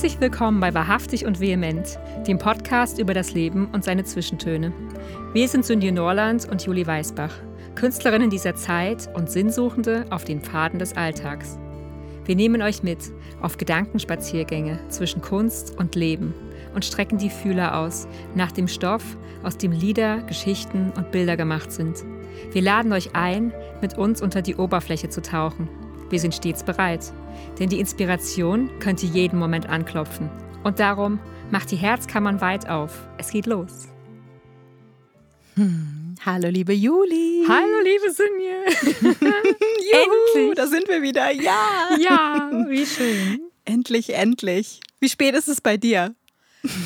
Herzlich willkommen bei Wahrhaftig und Vehement, dem Podcast über das Leben und seine Zwischentöne. Wir sind Sünje Norland und Julie Weisbach, Künstlerinnen dieser Zeit und Sinnsuchende auf den Pfaden des Alltags. Wir nehmen euch mit auf Gedankenspaziergänge zwischen Kunst und Leben und strecken die Fühler aus nach dem Stoff, aus dem Lieder, Geschichten und Bilder gemacht sind. Wir laden euch ein, mit uns unter die Oberfläche zu tauchen. Wir sind stets bereit, denn die Inspiration könnte jeden Moment anklopfen. Und darum macht die Herzkammern weit auf. Es geht los. Hm. Hallo, liebe Juli. Hallo, liebe Sinje. endlich. Da sind wir wieder. Ja. Ja, wie schön. Endlich, endlich. Wie spät ist es bei dir?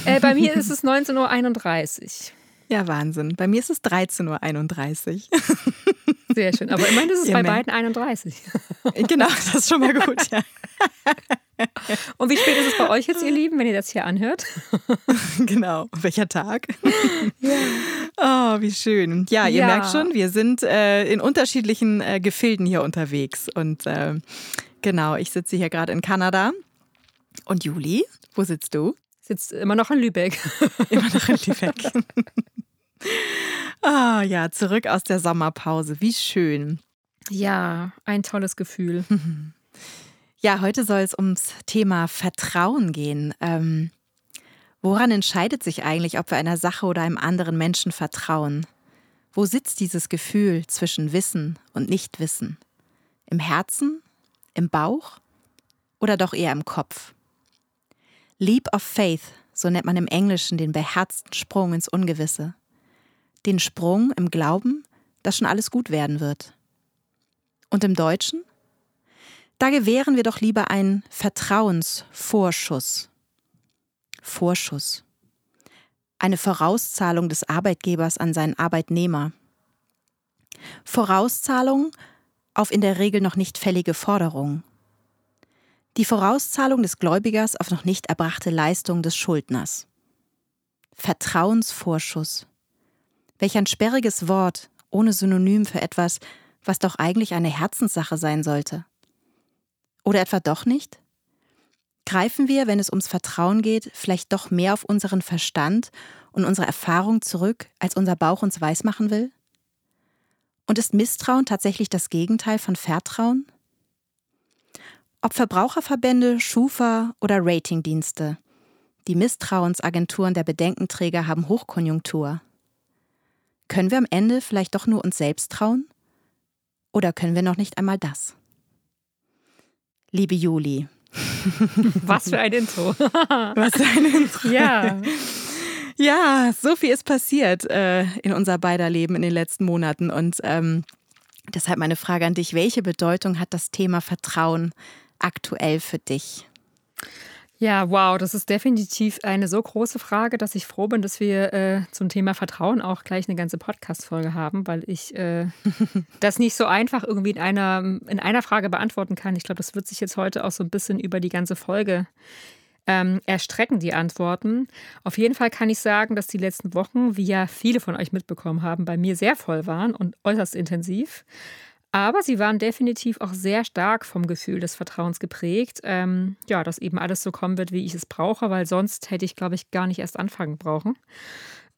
Äh, bei mir ist es 19.31 Uhr. Ja, Wahnsinn. Bei mir ist es 13.31 Uhr. Sehr schön. Aber immerhin ist es ja, bei beiden 31. genau, das ist schon mal gut, ja. Und wie spät ist es bei euch jetzt, ihr Lieben, wenn ihr das hier anhört? genau, welcher Tag? Ja. Oh, wie schön. Ja, ihr ja. merkt schon, wir sind äh, in unterschiedlichen äh, Gefilden hier unterwegs. Und äh, genau, ich sitze hier gerade in Kanada. Und Juli, wo sitzt du? Sitzt immer noch in Lübeck. immer noch in Lübeck. Ah ja, zurück aus der Sommerpause. Wie schön. Ja, ein tolles Gefühl. Ja, heute soll es ums Thema Vertrauen gehen. Ähm, woran entscheidet sich eigentlich, ob wir einer Sache oder einem anderen Menschen vertrauen? Wo sitzt dieses Gefühl zwischen Wissen und Nichtwissen? Im Herzen? Im Bauch? Oder doch eher im Kopf? Leap of Faith, so nennt man im Englischen den beherzten Sprung ins Ungewisse. Den Sprung im Glauben, dass schon alles gut werden wird. Und im Deutschen? Da gewähren wir doch lieber einen Vertrauensvorschuss. Vorschuss. Eine Vorauszahlung des Arbeitgebers an seinen Arbeitnehmer. Vorauszahlung auf in der Regel noch nicht fällige Forderungen. Die Vorauszahlung des Gläubigers auf noch nicht erbrachte Leistung des Schuldners. Vertrauensvorschuss. Welch ein sperriges Wort ohne Synonym für etwas, was doch eigentlich eine Herzenssache sein sollte. Oder etwa doch nicht? Greifen wir, wenn es ums Vertrauen geht, vielleicht doch mehr auf unseren Verstand und unsere Erfahrung zurück, als unser Bauch uns weismachen will? Und ist Misstrauen tatsächlich das Gegenteil von Vertrauen? Ob Verbraucherverbände, Schufa oder Ratingdienste, die Misstrauensagenturen der Bedenkenträger haben Hochkonjunktur. Können wir am Ende vielleicht doch nur uns selbst trauen? Oder können wir noch nicht einmal das? Liebe Juli. Was für ein Intro. Was für ein Intro. Ja. Ja, so viel ist passiert äh, in unser beider Leben in den letzten Monaten. Und ähm, deshalb meine Frage an dich: Welche Bedeutung hat das Thema Vertrauen aktuell für dich? Ja, wow, das ist definitiv eine so große Frage, dass ich froh bin, dass wir äh, zum Thema Vertrauen auch gleich eine ganze Podcast-Folge haben, weil ich äh, das nicht so einfach irgendwie in einer, in einer Frage beantworten kann. Ich glaube, das wird sich jetzt heute auch so ein bisschen über die ganze Folge ähm, erstrecken, die Antworten. Auf jeden Fall kann ich sagen, dass die letzten Wochen, wie ja viele von euch mitbekommen haben, bei mir sehr voll waren und äußerst intensiv. Aber sie waren definitiv auch sehr stark vom Gefühl des Vertrauens geprägt. Ähm, ja, dass eben alles so kommen wird, wie ich es brauche, weil sonst hätte ich, glaube ich, gar nicht erst anfangen brauchen.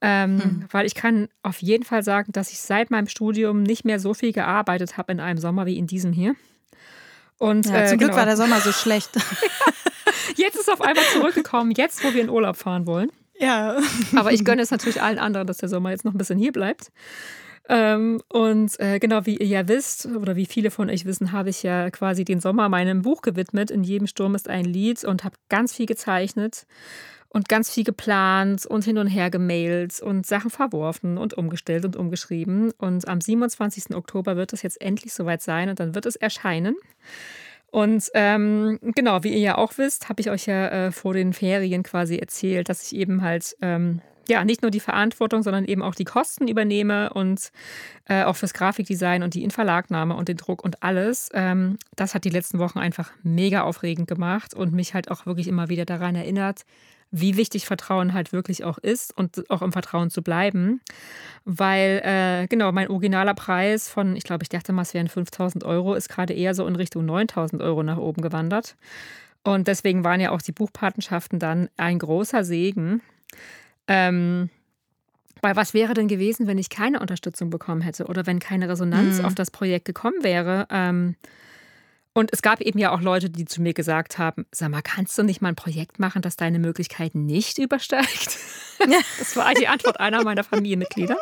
Ähm, hm. Weil ich kann auf jeden Fall sagen, dass ich seit meinem Studium nicht mehr so viel gearbeitet habe in einem Sommer wie in diesem hier. Und, ja, zum äh, Glück genau. war der Sommer so schlecht. jetzt ist es auf einmal zurückgekommen, jetzt, wo wir in Urlaub fahren wollen. Ja. Aber ich gönne es natürlich allen anderen, dass der Sommer jetzt noch ein bisschen hier bleibt. Ähm, und äh, genau wie ihr ja wisst, oder wie viele von euch wissen, habe ich ja quasi den Sommer meinem Buch gewidmet. In jedem Sturm ist ein Lied und habe ganz viel gezeichnet und ganz viel geplant und hin und her gemailt und Sachen verworfen und umgestellt und umgeschrieben. Und am 27. Oktober wird es jetzt endlich soweit sein und dann wird es erscheinen. Und ähm, genau, wie ihr ja auch wisst, habe ich euch ja äh, vor den Ferien quasi erzählt, dass ich eben halt ähm, ja, nicht nur die Verantwortung, sondern eben auch die Kosten übernehme und äh, auch fürs Grafikdesign und die Inverlagnahme und den Druck und alles. Ähm, das hat die letzten Wochen einfach mega aufregend gemacht und mich halt auch wirklich immer wieder daran erinnert, wie wichtig Vertrauen halt wirklich auch ist und auch im Vertrauen zu bleiben. Weil, äh, genau, mein originaler Preis von, ich glaube, ich dachte mal, es wären 5000 Euro, ist gerade eher so in Richtung 9000 Euro nach oben gewandert. Und deswegen waren ja auch die Buchpatenschaften dann ein großer Segen. Ähm, weil was wäre denn gewesen, wenn ich keine Unterstützung bekommen hätte oder wenn keine Resonanz mhm. auf das Projekt gekommen wäre? Ähm, und es gab eben ja auch Leute, die zu mir gesagt haben: Sag mal, kannst du nicht mal ein Projekt machen, das deine Möglichkeiten nicht übersteigt? das war die Antwort einer meiner Familienmitglieder.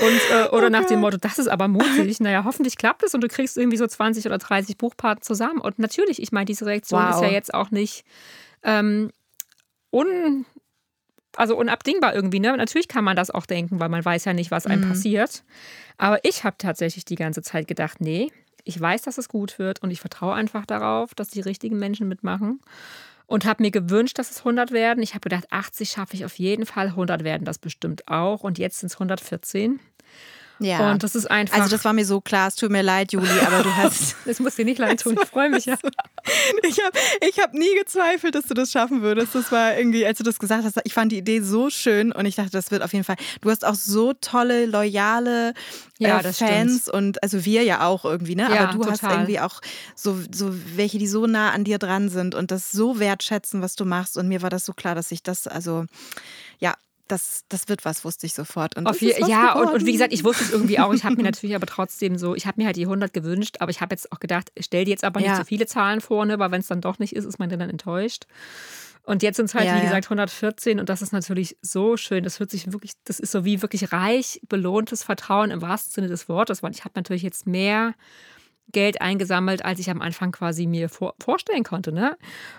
Und, äh, oder oh nach dem Motto, das ist aber mutig. Naja, hoffentlich klappt es und du kriegst irgendwie so 20 oder 30 Buchparten zusammen. Und natürlich, ich meine, diese Reaktion wow. ist ja jetzt auch nicht ähm, un, also unabdingbar irgendwie. Ne? Natürlich kann man das auch denken, weil man weiß ja nicht, was einem mhm. passiert. Aber ich habe tatsächlich die ganze Zeit gedacht, nee, ich weiß, dass es gut wird und ich vertraue einfach darauf, dass die richtigen Menschen mitmachen und habe mir gewünscht, dass es 100 werden. Ich habe gedacht, 80 schaffe ich auf jeden Fall, 100 werden das bestimmt auch und jetzt sind es 114. Ja. Und das ist einfach. Also, das war mir so klar. Es tut mir leid, Juli, aber du hast. Es muss dir nicht leid tun. Ich freue mich ja. Ich habe ich hab nie gezweifelt, dass du das schaffen würdest. Das war irgendwie, als du das gesagt hast, ich fand die Idee so schön und ich dachte, das wird auf jeden Fall. Du hast auch so tolle, loyale ja, äh, Fans stimmt. und also wir ja auch irgendwie, ne? Ja, aber du total. hast irgendwie auch so, so welche, die so nah an dir dran sind und das so wertschätzen, was du machst. Und mir war das so klar, dass ich das, also ja, das, das wird was, wusste ich sofort. Und Auf ja, und, und, wie gesagt, ich wusste es irgendwie auch. Ich habe mir natürlich aber trotzdem so, ich habe mir halt die 100 gewünscht, aber ich habe jetzt auch gedacht, stell dir jetzt aber nicht ja. so viele Zahlen vorne, weil wenn es dann doch nicht ist, ist man dann enttäuscht. Und jetzt sind es halt, ja, wie gesagt, 114 und das ist natürlich so schön. Das hört sich wirklich, das ist so wie wirklich reich belohntes Vertrauen im wahrsten Sinne des Wortes, weil ich habe natürlich jetzt mehr Geld eingesammelt, als ich am Anfang quasi mir vor, vorstellen konnte. Ne?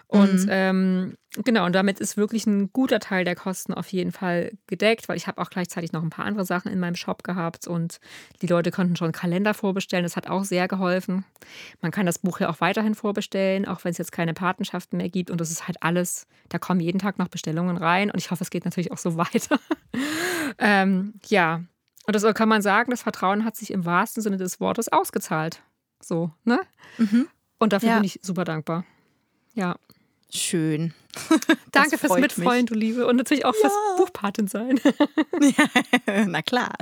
Und mhm. ähm, genau, und damit ist wirklich ein guter Teil der Kosten auf jeden Fall gedeckt, weil ich habe auch gleichzeitig noch ein paar andere Sachen in meinem Shop gehabt und die Leute konnten schon Kalender vorbestellen. Das hat auch sehr geholfen. Man kann das Buch ja auch weiterhin vorbestellen, auch wenn es jetzt keine Patenschaften mehr gibt. Und das ist halt alles, da kommen jeden Tag noch Bestellungen rein und ich hoffe, es geht natürlich auch so weiter. ähm, ja. Und das kann man sagen, das Vertrauen hat sich im wahrsten Sinne des Wortes ausgezahlt. So, ne? Mhm. Und dafür ja. bin ich super dankbar. Ja. Schön. Danke fürs Mitfreuen, du Liebe. Und natürlich auch ja. fürs Buchpatin sein. ja, na klar.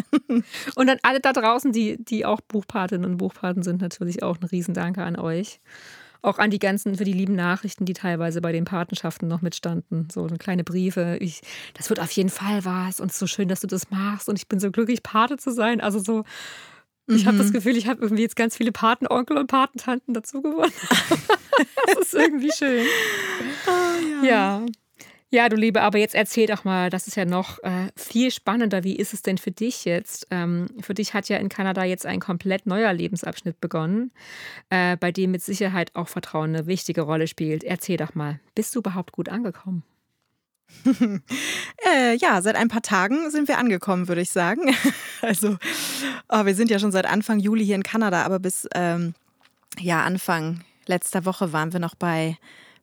Und an alle da draußen, die, die auch Buchpatinnen und Buchpaten sind, natürlich auch ein Riesendanke an euch. Auch an die ganzen, für die lieben Nachrichten, die teilweise bei den Patenschaften noch mitstanden. So kleine Briefe. Ich, das wird auf jeden Fall was. Und es ist so schön, dass du das machst. Und ich bin so glücklich, Pate zu sein. Also so, ich habe das mhm. Gefühl, ich habe irgendwie jetzt ganz viele Patenonkel und Patentanten dazu gewonnen. das ist irgendwie schön. Oh, ja. ja. ja. du Liebe, aber jetzt erzähl doch mal, das ist ja noch äh, viel spannender. Wie ist es denn für dich jetzt? Ähm, für dich hat ja in Kanada jetzt ein komplett neuer Lebensabschnitt begonnen, äh, bei dem mit Sicherheit auch Vertrauen eine wichtige Rolle spielt. Erzähl doch mal, bist du überhaupt gut angekommen? äh, ja, seit ein paar Tagen sind wir angekommen, würde ich sagen. also, oh, wir sind ja schon seit Anfang Juli hier in Kanada, aber bis ähm, ja, Anfang letzter Woche waren wir noch bei,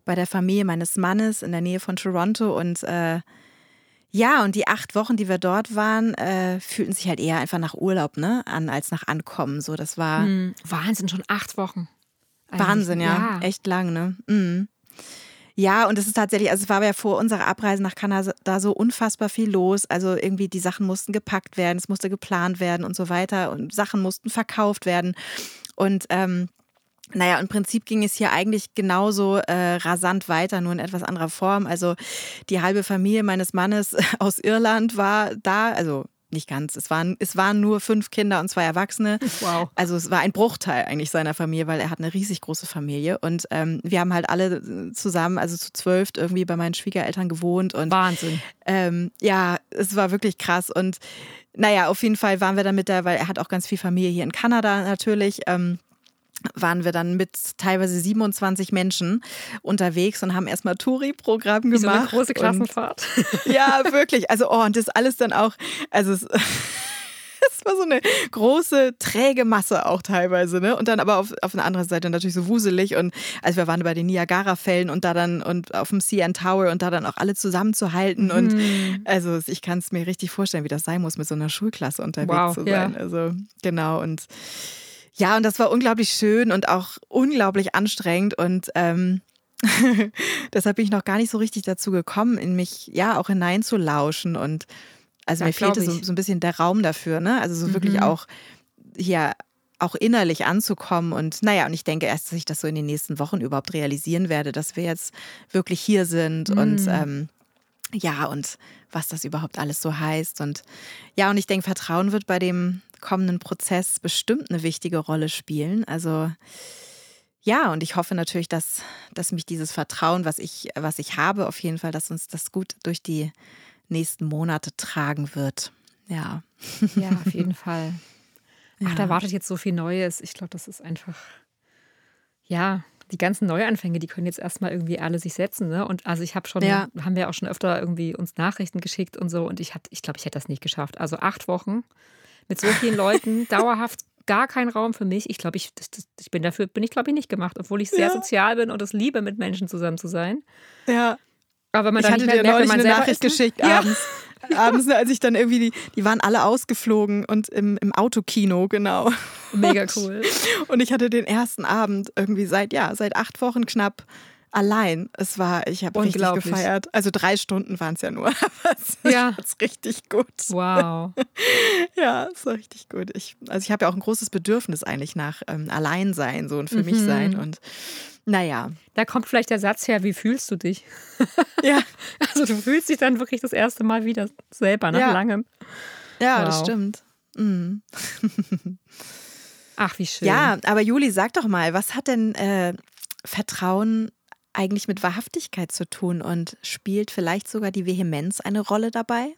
bei der Familie meines Mannes in der Nähe von Toronto und äh, ja, und die acht Wochen, die wir dort waren, äh, fühlten sich halt eher einfach nach Urlaub ne, an als nach Ankommen. So, das war hm, Wahnsinn, schon acht Wochen. Wahnsinn, ja. ja. echt lang, ne? Mhm. Ja, und es ist tatsächlich, also es war ja vor unserer Abreise nach Kanada so unfassbar viel los. Also irgendwie die Sachen mussten gepackt werden, es musste geplant werden und so weiter und Sachen mussten verkauft werden. Und ähm, naja, im Prinzip ging es hier eigentlich genauso äh, rasant weiter, nur in etwas anderer Form. Also die halbe Familie meines Mannes aus Irland war da, also nicht ganz. Es waren, es waren nur fünf Kinder und zwei Erwachsene. Wow. Also es war ein Bruchteil eigentlich seiner Familie, weil er hat eine riesig große Familie. Und ähm, wir haben halt alle zusammen, also zu zwölf, irgendwie bei meinen Schwiegereltern gewohnt. Und, Wahnsinn. Ähm, ja, es war wirklich krass. Und naja, auf jeden Fall waren wir dann mit da, weil er hat auch ganz viel Familie hier in Kanada natürlich. Ähm, waren wir dann mit teilweise 27 Menschen unterwegs und haben erstmal Touri-Programm gemacht. So eine große Klassenfahrt. Und, ja, wirklich. Also, oh, und das alles dann auch, also es, es war so eine große, träge Masse auch teilweise, ne? Und dann aber auf, auf einer anderen Seite natürlich so wuselig. Und also wir waren bei den Niagara-Fällen und da dann und auf dem CN Tower und da dann auch alle zusammenzuhalten. Und hm. also ich kann es mir richtig vorstellen, wie das sein muss, mit so einer Schulklasse unterwegs wow, zu sein. Ja. Also genau. Und ja, und das war unglaublich schön und auch unglaublich anstrengend und ähm, deshalb bin ich noch gar nicht so richtig dazu gekommen, in mich ja auch hineinzulauschen und also ja, mir fehlte so, so, ein bisschen der Raum dafür, ne? Also so mhm. wirklich auch hier auch innerlich anzukommen. Und naja, und ich denke erst, dass ich das so in den nächsten Wochen überhaupt realisieren werde, dass wir jetzt wirklich hier sind mm. und ähm, ja, und was das überhaupt alles so heißt. Und ja, und ich denke, Vertrauen wird bei dem kommenden Prozess bestimmt eine wichtige Rolle spielen. Also ja, und ich hoffe natürlich, dass, dass mich dieses Vertrauen, was ich, was ich habe, auf jeden Fall, dass uns das gut durch die nächsten Monate tragen wird. Ja. Ja, auf jeden Fall. Ach, ja. da wartet jetzt so viel Neues. Ich glaube, das ist einfach, ja, die ganzen Neuanfänge, die können jetzt erstmal irgendwie alle sich setzen. Ne? Und also ich habe schon, ja. haben wir auch schon öfter irgendwie uns Nachrichten geschickt und so. Und ich, ich glaube, ich hätte das nicht geschafft. Also acht Wochen mit so vielen Leuten, dauerhaft gar kein Raum für mich. Ich glaube, ich, ich bin dafür, bin ich glaube ich nicht gemacht, obwohl ich sehr ja. sozial bin und es liebe, mit Menschen zusammen zu sein. Ja. Aber man ich hatte dir neulich eine Nachricht ist, geschickt ja. abends. abends, als ich dann irgendwie, die, die waren alle ausgeflogen und im, im Autokino, genau. Mega cool. Und ich hatte den ersten Abend irgendwie seit, ja, seit acht Wochen knapp allein. Es war, ich habe richtig gefeiert. Also drei Stunden waren es ja nur, aber ja. war richtig gut. Wow. ja, es war richtig gut. Ich, also ich habe ja auch ein großes Bedürfnis eigentlich nach ähm, Alleinsein so und für mhm. mich sein und naja. Da kommt vielleicht der Satz her, wie fühlst du dich? Ja. Also du fühlst dich dann wirklich das erste Mal wieder selber nach ja. langem. Ja, wow. das stimmt. Mhm. Ach, wie schön. Ja, aber Juli, sag doch mal, was hat denn äh, Vertrauen eigentlich mit Wahrhaftigkeit zu tun und spielt vielleicht sogar die Vehemenz eine Rolle dabei?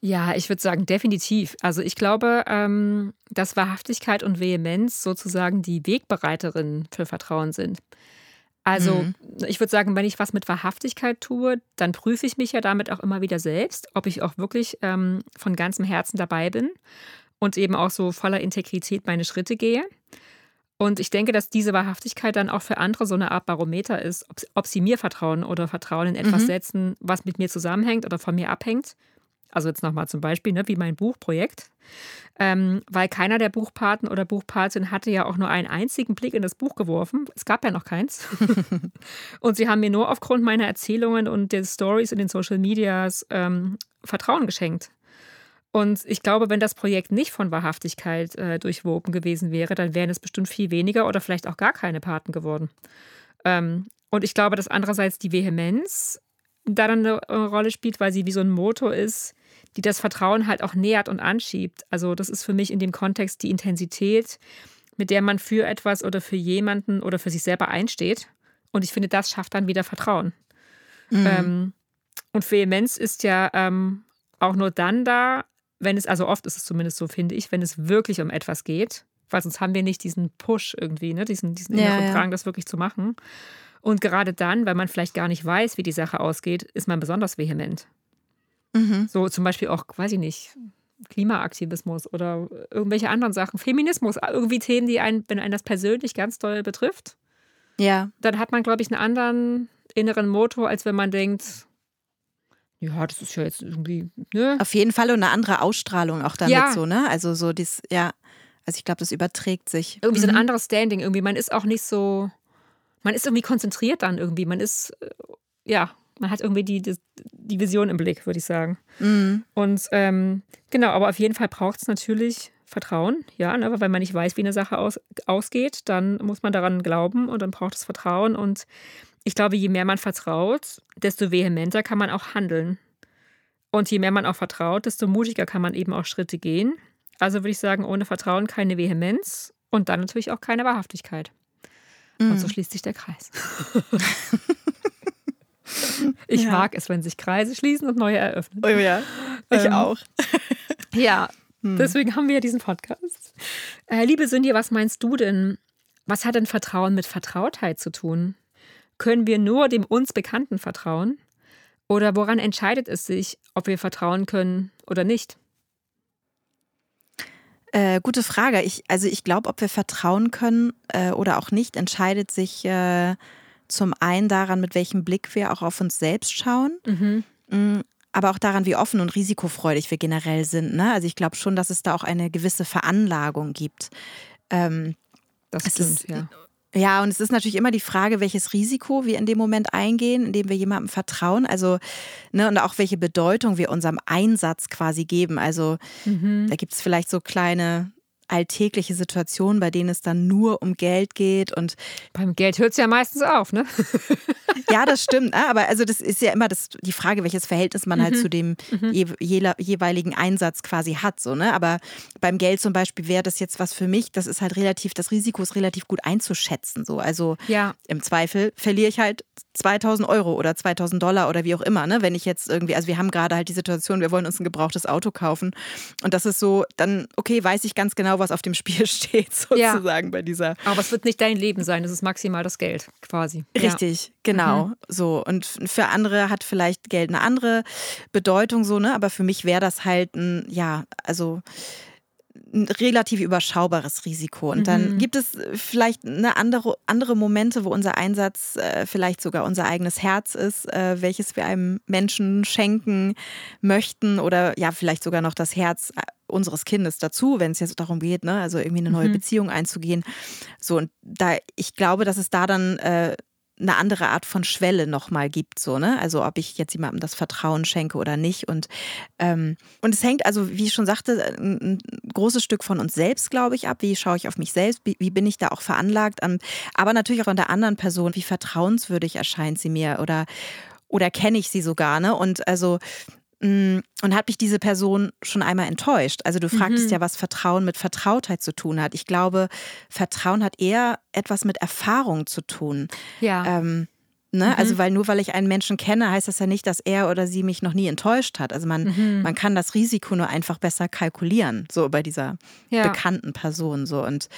Ja, ich würde sagen, definitiv. Also ich glaube, ähm, dass Wahrhaftigkeit und Vehemenz sozusagen die Wegbereiterinnen für Vertrauen sind. Also mhm. ich würde sagen, wenn ich was mit Wahrhaftigkeit tue, dann prüfe ich mich ja damit auch immer wieder selbst, ob ich auch wirklich ähm, von ganzem Herzen dabei bin und eben auch so voller Integrität meine Schritte gehe. Und ich denke, dass diese Wahrhaftigkeit dann auch für andere so eine Art Barometer ist, ob, ob sie mir vertrauen oder Vertrauen in etwas mhm. setzen, was mit mir zusammenhängt oder von mir abhängt. Also jetzt nochmal zum Beispiel, ne, wie mein Buchprojekt. Ähm, weil keiner der Buchpaten oder Buchpatin hatte ja auch nur einen einzigen Blick in das Buch geworfen. Es gab ja noch keins. und sie haben mir nur aufgrund meiner Erzählungen und der Stories in den Social Medias ähm, Vertrauen geschenkt. Und ich glaube, wenn das Projekt nicht von Wahrhaftigkeit äh, durchwoben gewesen wäre, dann wären es bestimmt viel weniger oder vielleicht auch gar keine Paten geworden. Ähm, und ich glaube, dass andererseits die Vehemenz da dann eine Rolle spielt, weil sie wie so ein Motor ist, die das Vertrauen halt auch nähert und anschiebt. Also das ist für mich in dem Kontext die Intensität, mit der man für etwas oder für jemanden oder für sich selber einsteht. Und ich finde, das schafft dann wieder Vertrauen. Mhm. Ähm, und Vehemenz ist ja ähm, auch nur dann da, wenn es, also oft ist es zumindest so, finde ich, wenn es wirklich um etwas geht, weil sonst haben wir nicht diesen Push irgendwie, ne? diesen, diesen inneren ja, Drang, das wirklich zu machen. Und gerade dann, weil man vielleicht gar nicht weiß, wie die Sache ausgeht, ist man besonders vehement. Mhm. So zum Beispiel auch, weiß ich nicht, Klimaaktivismus oder irgendwelche anderen Sachen, Feminismus, irgendwie Themen, die einen, wenn einen das persönlich ganz doll betrifft, ja. dann hat man, glaube ich, einen anderen inneren Motor, als wenn man denkt, ja, das ist ja jetzt irgendwie, ne? Auf jeden Fall und eine andere Ausstrahlung auch damit ja. so, ne? Also so dies, ja, also ich glaube, das überträgt sich. Irgendwie mhm. so ein mhm. anderes Standing irgendwie. Man ist auch nicht so, man ist irgendwie konzentriert dann irgendwie. Man ist, äh, ja, man hat irgendwie die, die, die Vision im Blick, würde ich sagen. Mhm. Und ähm, genau, aber auf jeden Fall braucht es natürlich Vertrauen, ja, ne? weil man nicht weiß, wie eine Sache aus, ausgeht, dann muss man daran glauben und dann braucht es Vertrauen. Und ich glaube, je mehr man vertraut, desto vehementer kann man auch handeln. Und je mehr man auch vertraut, desto mutiger kann man eben auch Schritte gehen. Also würde ich sagen, ohne Vertrauen keine Vehemenz und dann natürlich auch keine Wahrhaftigkeit. Mhm. Und so schließt sich der Kreis. Ich ja. mag es, wenn sich Kreise schließen und neue eröffnen. Oh ja, ich ähm, auch. ja, hm. deswegen haben wir ja diesen Podcast. Äh, liebe Cindy, was meinst du denn? Was hat denn Vertrauen mit Vertrautheit zu tun? Können wir nur dem uns Bekannten vertrauen? Oder woran entscheidet es sich, ob wir vertrauen können oder nicht? Äh, gute Frage. Ich, also ich glaube, ob wir vertrauen können äh, oder auch nicht, entscheidet sich äh, zum einen daran, mit welchem Blick wir auch auf uns selbst schauen. Mhm. Mm, aber auch daran, wie offen und risikofreudig wir generell sind. Ne? Also ich glaube schon, dass es da auch eine gewisse Veranlagung gibt. Ähm, das stimmt, ist, ja. Ja, und es ist natürlich immer die Frage, welches Risiko wir in dem Moment eingehen, indem wir jemandem vertrauen. Also, ne, und auch welche Bedeutung wir unserem Einsatz quasi geben. Also, mhm. da gibt es vielleicht so kleine alltägliche Situationen, bei denen es dann nur um Geld geht und beim Geld hört es ja meistens auf, ne? ja, das stimmt. Ne? Aber also das ist ja immer das, die Frage, welches Verhältnis man halt mhm. halt zu dem mhm. je, je, jeweiligen Einsatz quasi hat. So, ne? Aber beim Geld zum Beispiel wäre das jetzt was für mich, das ist halt relativ, das Risiko ist relativ gut einzuschätzen. So. Also ja. im Zweifel verliere ich halt 2000 Euro oder 2000 Dollar oder wie auch immer. Ne? Wenn ich jetzt irgendwie, also wir haben gerade halt die Situation, wir wollen uns ein gebrauchtes Auto kaufen. Und das ist so, dann, okay, weiß ich ganz genau, was auf dem Spiel steht, sozusagen ja. bei dieser. Aber es wird nicht dein Leben sein, es ist maximal das Geld quasi. Richtig, ja. genau. Mhm. So. Und für andere hat vielleicht Geld eine andere Bedeutung, so, ne? Aber für mich wäre das halt ein, ja, also ein relativ überschaubares Risiko. Und dann mhm. gibt es vielleicht eine andere, andere Momente, wo unser Einsatz äh, vielleicht sogar unser eigenes Herz ist, äh, welches wir einem Menschen schenken möchten oder ja, vielleicht sogar noch das Herz äh, unseres Kindes dazu, wenn es jetzt darum geht, ne, also irgendwie eine neue mhm. Beziehung einzugehen. So, und da, ich glaube, dass es da dann äh, eine andere Art von Schwelle nochmal gibt, so, ne? Also ob ich jetzt jemandem das Vertrauen schenke oder nicht. Und, ähm, und es hängt also, wie ich schon sagte, ein, ein großes Stück von uns selbst, glaube ich, ab. Wie schaue ich auf mich selbst? Wie, wie bin ich da auch veranlagt? Um, aber natürlich auch von der anderen Person. Wie vertrauenswürdig erscheint sie mir oder, oder kenne ich sie sogar, ne? Und also und hat mich diese Person schon einmal enttäuscht? Also du fragtest mhm. ja, was Vertrauen mit Vertrautheit zu tun hat. Ich glaube, Vertrauen hat eher etwas mit Erfahrung zu tun. Ja. Ähm, Ne? Mhm. Also, weil nur weil ich einen Menschen kenne, heißt das ja nicht, dass er oder sie mich noch nie enttäuscht hat. Also man, mhm. man kann das Risiko nur einfach besser kalkulieren, so bei dieser ja. bekannten Person. So. Und,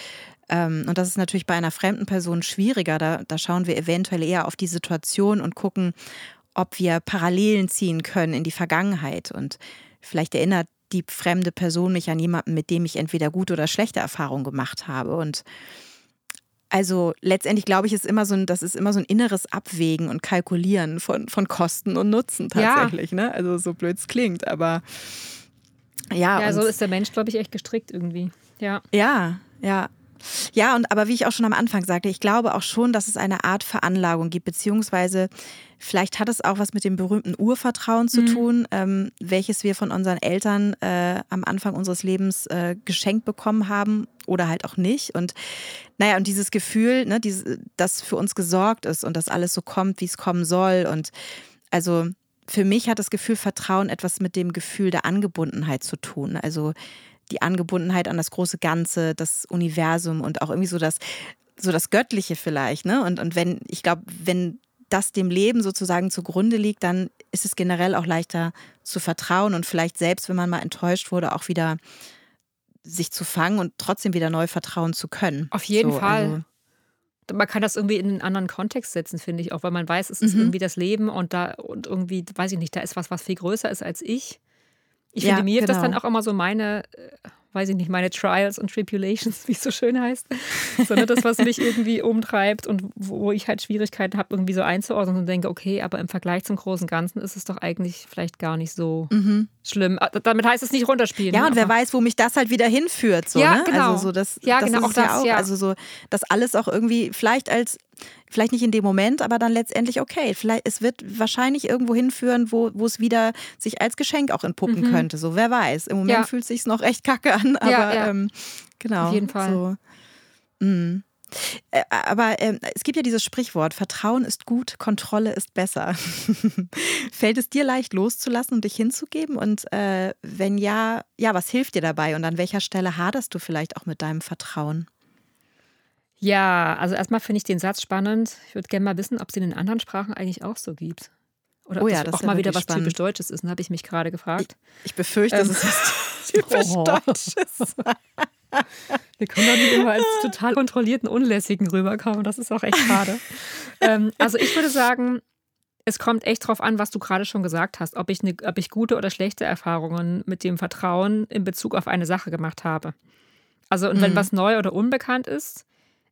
ähm, und das ist natürlich bei einer fremden Person schwieriger. Da, da schauen wir eventuell eher auf die Situation und gucken, ob wir Parallelen ziehen können in die Vergangenheit. Und vielleicht erinnert die fremde Person mich an jemanden, mit dem ich entweder gute oder schlechte Erfahrungen gemacht habe. Und also letztendlich glaube ich, ist immer so ein, das ist immer so ein inneres Abwägen und Kalkulieren von, von Kosten und Nutzen tatsächlich. Ja. Ne? Also so blöd es klingt, aber ja. Ja, so ist der Mensch, glaube ich, echt gestrickt irgendwie. Ja. Ja, ja. Ja, und aber wie ich auch schon am Anfang sagte, ich glaube auch schon, dass es eine Art Veranlagung gibt, beziehungsweise vielleicht hat es auch was mit dem berühmten Urvertrauen zu mhm. tun, ähm, welches wir von unseren Eltern äh, am Anfang unseres Lebens äh, geschenkt bekommen haben oder halt auch nicht. Und naja, und dieses Gefühl, ne, dieses, das für uns gesorgt ist und dass alles so kommt, wie es kommen soll. Und also für mich hat das Gefühl Vertrauen etwas mit dem Gefühl der Angebundenheit zu tun. Also die Angebundenheit an das große Ganze, das Universum und auch irgendwie so das, so das Göttliche vielleicht. Ne? Und, und wenn, ich glaube, wenn das dem Leben sozusagen zugrunde liegt, dann ist es generell auch leichter zu vertrauen und vielleicht selbst, wenn man mal enttäuscht wurde, auch wieder sich zu fangen und trotzdem wieder neu vertrauen zu können. Auf jeden so, Fall. Also man kann das irgendwie in einen anderen Kontext setzen, finde ich, auch weil man weiß, es ist mhm. irgendwie das Leben und da und irgendwie, weiß ich nicht, da ist was, was viel größer ist als ich. Ich ja, finde, mir genau. das dann auch immer so meine, äh, weiß ich nicht, meine Trials und Tribulations, wie es so schön heißt, sondern das, was mich irgendwie umtreibt und wo ich halt Schwierigkeiten habe, irgendwie so einzuordnen und denke, okay, aber im Vergleich zum großen Ganzen ist es doch eigentlich vielleicht gar nicht so mhm. Schlimm. Ah, damit heißt es nicht runterspielen. Ja, und wer weiß, wo mich das halt wieder hinführt. So, ja, ne? genau. Also so das, ja, das genau, auch das, ja auch. Ja. Also so, dass alles auch irgendwie vielleicht als vielleicht nicht in dem Moment, aber dann letztendlich okay. Vielleicht, es wird wahrscheinlich irgendwo hinführen, wo, wo es wieder sich als Geschenk auch entpuppen mhm. könnte. So, wer weiß. Im Moment ja. fühlt es sich noch echt kacke an, aber ja, ja. Ähm, genau. Auf jeden Fall. So. Mm. Äh, aber äh, es gibt ja dieses Sprichwort, Vertrauen ist gut, Kontrolle ist besser. Fällt es dir leicht loszulassen und dich hinzugeben? Und äh, wenn ja, ja, was hilft dir dabei? Und an welcher Stelle haderst du vielleicht auch mit deinem Vertrauen? Ja, also erstmal finde ich den Satz spannend. Ich würde gerne mal wissen, ob es in den anderen Sprachen eigentlich auch so gibt. Oder ob oh ja, das, das auch mal wieder was spannend. typisch Deutsches ist, habe ich mich gerade gefragt. Ich, ich befürchte, ähm, dass es was typisch oh. Deutsches. Wir können doch nicht immer als total kontrollierten Unlässigen rüberkommen. Das ist auch echt schade. ähm, also ich würde sagen, es kommt echt drauf an, was du gerade schon gesagt hast, ob ich, eine, ob ich gute oder schlechte Erfahrungen mit dem Vertrauen in Bezug auf eine Sache gemacht habe. Also, und wenn mhm. was neu oder unbekannt ist,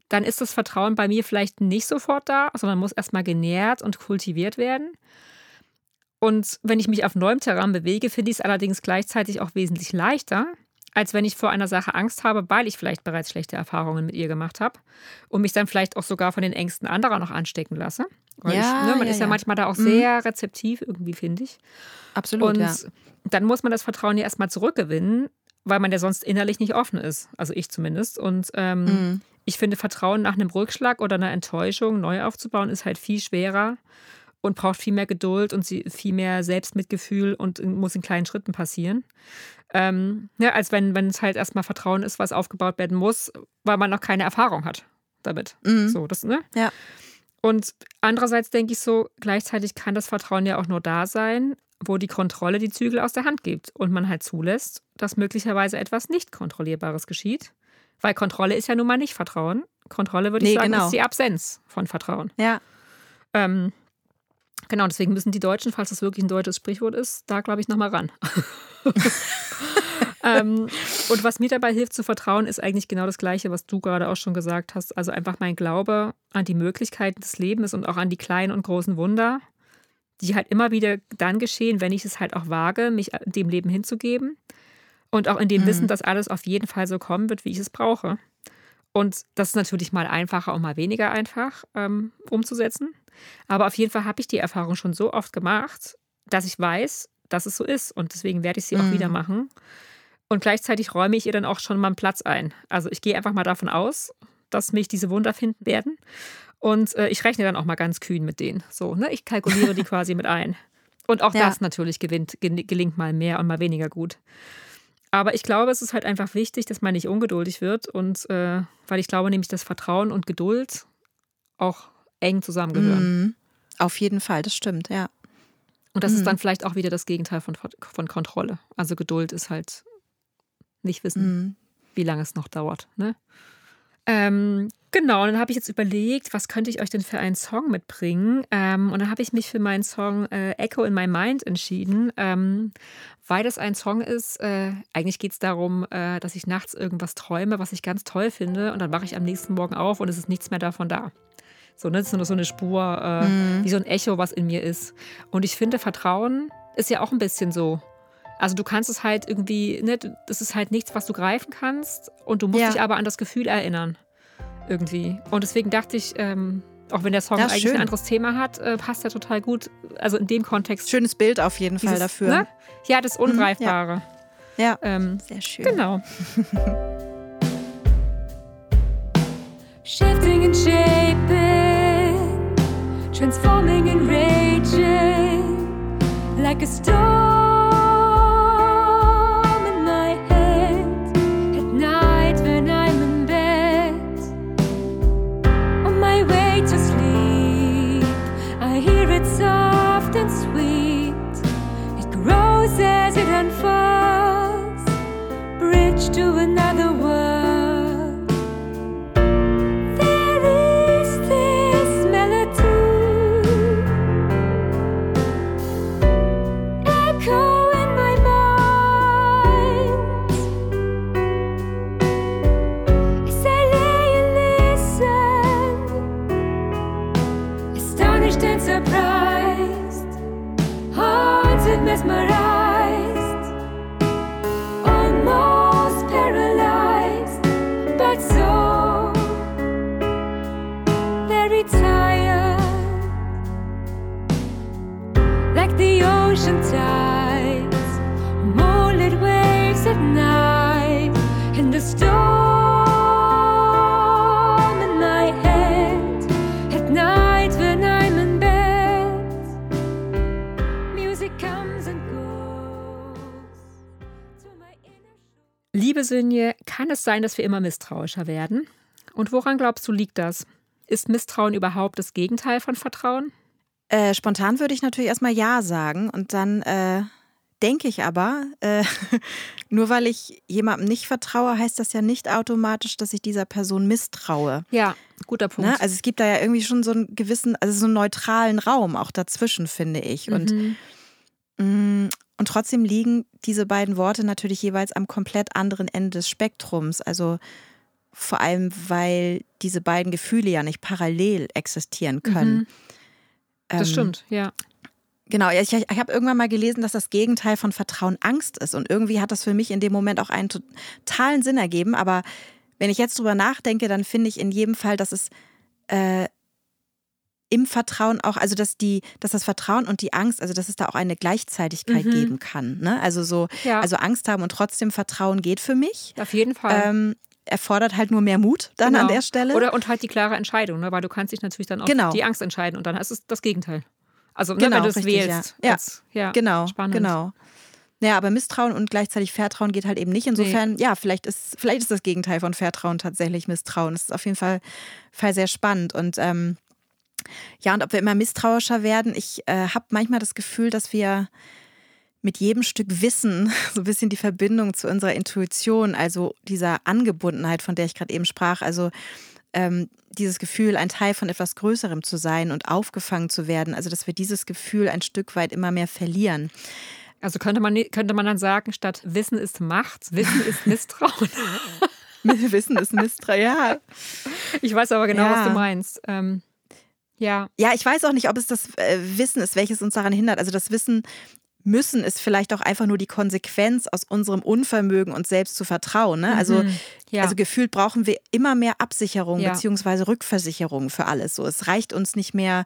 dann ist das Vertrauen bei mir vielleicht nicht sofort da, sondern muss erstmal genährt und kultiviert werden. Und wenn ich mich auf neuem Terrain bewege, finde ich es allerdings gleichzeitig auch wesentlich leichter, als wenn ich vor einer Sache Angst habe, weil ich vielleicht bereits schlechte Erfahrungen mit ihr gemacht habe und mich dann vielleicht auch sogar von den Ängsten anderer noch anstecken lasse. Weil ja, ich, ne, man ja, ist ja, ja, manchmal da auch mhm. sehr rezeptiv irgendwie, finde ich. Absolut. Und dann muss man das Vertrauen ja erstmal zurückgewinnen, weil man ja sonst innerlich nicht offen ist. Also ich zumindest. Und ähm, Mhm. ich finde, Vertrauen nach einem Rückschlag oder einer Enttäuschung neu aufzubauen, ist halt viel schwerer und braucht viel mehr Geduld und viel mehr Selbstmitgefühl und muss in kleinen Schritten passieren. Ähm, ja, als wenn, wenn es halt erstmal Vertrauen ist, was aufgebaut werden muss, weil man noch keine Erfahrung hat damit. Mhm. So, das, ne? Ja. Und andererseits denke ich so, gleichzeitig kann das Vertrauen ja auch nur da sein, wo die Kontrolle die Zügel aus der Hand gibt und man halt zulässt, dass möglicherweise etwas nicht Kontrollierbares geschieht. Weil Kontrolle ist ja nun mal nicht Vertrauen. Kontrolle, würde ich Nee, sagen, genau. ist die Absenz von Vertrauen. Ja. Ähm, genau, deswegen müssen die Deutschen, falls das wirklich ein deutsches Sprichwort ist, da glaube ich nochmal ran. ähm, und was mir dabei hilft zu vertrauen, ist eigentlich genau das Gleiche, was du gerade auch schon gesagt hast. Also einfach mein Glaube an die Möglichkeiten des Lebens und auch an die kleinen und großen Wunder, die halt immer wieder dann geschehen, wenn ich es halt auch wage, mich dem Leben hinzugeben. Und auch in dem Mhm. Wissen, dass alles auf jeden Fall so kommen wird, wie ich es brauche. Und das ist natürlich mal einfacher und mal weniger einfach ähm, umzusetzen. Aber auf jeden Fall habe ich die Erfahrung schon so oft gemacht, dass ich weiß, dass es so ist. Und deswegen werde ich sie auch Mhm. wieder machen. Und gleichzeitig räume ich ihr dann auch schon mal einen Platz ein. Also ich gehe einfach mal davon aus, dass mich diese Wunder finden werden. Und äh, ich rechne dann auch mal ganz kühn mit denen. So, ne? Ich kalkuliere die quasi mit ein. Und auch Ja. das natürlich gewinnt, ge- gelingt mal mehr und mal weniger gut. Aber ich glaube, es ist halt einfach wichtig, dass man nicht ungeduldig wird. Und äh, weil ich glaube nämlich, dass Vertrauen und Geduld auch eng zusammengehören. Mhm. Auf jeden Fall, das stimmt, ja. Und das Mhm. ist dann vielleicht auch wieder das Gegenteil von, von Kontrolle. Also Geduld ist halt nicht wissen, Mhm. wie lange es noch dauert. Ne? Ähm, genau, und dann habe ich jetzt überlegt, was könnte ich euch denn für einen Song mitbringen? Ähm, und dann habe ich mich für meinen Song äh, Echo in My Mind entschieden, ähm, weil das ein Song ist, äh, eigentlich geht es darum, äh, dass ich nachts irgendwas träume, was ich ganz toll finde und dann wache ich am nächsten Morgen auf und es ist nichts mehr davon da. So, ne? Das ist nur so eine Spur, äh, Mhm. wie so ein Echo, was in mir ist. Und ich finde, Vertrauen ist ja auch ein bisschen so. Also du kannst es halt irgendwie, ne, das ist halt nichts, was du greifen kannst und du musst Ja. dich aber an das Gefühl erinnern. Irgendwie. Und deswegen dachte ich, ähm, auch wenn der Song Ja, eigentlich schön. ein anderes Thema hat, äh, passt er total gut. Also in dem Kontext. Schönes Bild auf jeden Fall dieses, dafür. Ne? Ja, das Ungreifbare. Ja, Ähm, sehr schön. genau. Shifting and shaping, transforming and raging like a storm in my head at night when I'm in bed. On my way to sleep, I hear it soft and sweet. It grows as it unfolds, bridge to another Liebe Sünje, kann es sein, dass wir immer misstrauischer werden? Und woran glaubst du, liegt das? Ist Misstrauen überhaupt das Gegenteil von Vertrauen? Äh, spontan würde ich natürlich erstmal Ja sagen und dann äh, denke ich aber, äh, nur weil ich jemandem nicht vertraue, heißt das ja nicht automatisch, dass ich dieser Person misstraue. Ja, guter Punkt. Ne? Also es gibt da ja irgendwie schon so einen gewissen, also so einen neutralen Raum auch dazwischen, finde ich. Und, Mhm. mm, und trotzdem liegen diese beiden Worte natürlich jeweils am komplett anderen Ende des Spektrums. Also vor allem, weil diese beiden Gefühle ja nicht parallel existieren können. Mhm. Das Ähm, stimmt, ja. Genau, ich, ich habe irgendwann mal gelesen, dass das Gegenteil von Vertrauen Angst ist. Und irgendwie hat das für mich in dem Moment auch einen totalen Sinn ergeben. Aber wenn ich jetzt drüber nachdenke, dann finde ich in jedem Fall, dass es äh, im Vertrauen auch, also dass die, dass das Vertrauen und die Angst, also dass es da auch eine Gleichzeitigkeit Mhm. geben kann. Ne? Also so, Ja. also Angst haben und trotzdem Vertrauen geht für mich. Auf jeden Fall. Ähm, erfordert halt nur mehr Mut dann an Genau. der Stelle. Oder und halt die klare Entscheidung, ne? weil du kannst dich natürlich dann auf Genau. die Angst entscheiden und dann ist es das Gegenteil. Also ne, Genau, wenn du es wählst. ja. Als- ja. Genau, Spannend. genau. Ja, aber Misstrauen und gleichzeitig Vertrauen geht halt eben nicht. Insofern, ja, vielleicht ist, vielleicht ist das Gegenteil von Vertrauen tatsächlich Misstrauen. Das ist auf jeden Fall, Fall sehr spannend. Und ähm, ja, und ob wir immer misstrauischer werden, ich äh, habe manchmal das Gefühl, dass wir mit jedem Stück Wissen so ein bisschen die Verbindung zu unserer Intuition, also dieser Angebundenheit, von der ich gerade eben sprach, also ähm, dieses Gefühl, ein Teil von etwas Größerem zu sein und aufgefangen zu werden, also dass wir dieses Gefühl ein Stück weit immer mehr verlieren. Also könnte man, könnte man dann sagen, statt Wissen ist Macht, Wissen ist Misstrauen. Wissen ist Misstrauen, ja. Ich weiß aber genau, was Ja. du meinst. Ähm, ja, Ja, ich weiß auch nicht, ob es das äh, Wissen ist, welches uns daran hindert. Also das Wissen müssen ist vielleicht auch einfach nur die Konsequenz aus unserem Unvermögen, uns selbst zu vertrauen. Ne? Also, Mhm. ja. also gefühlt brauchen wir immer mehr Absicherung Ja. beziehungsweise Rückversicherung für alles. So, es reicht uns nicht mehr,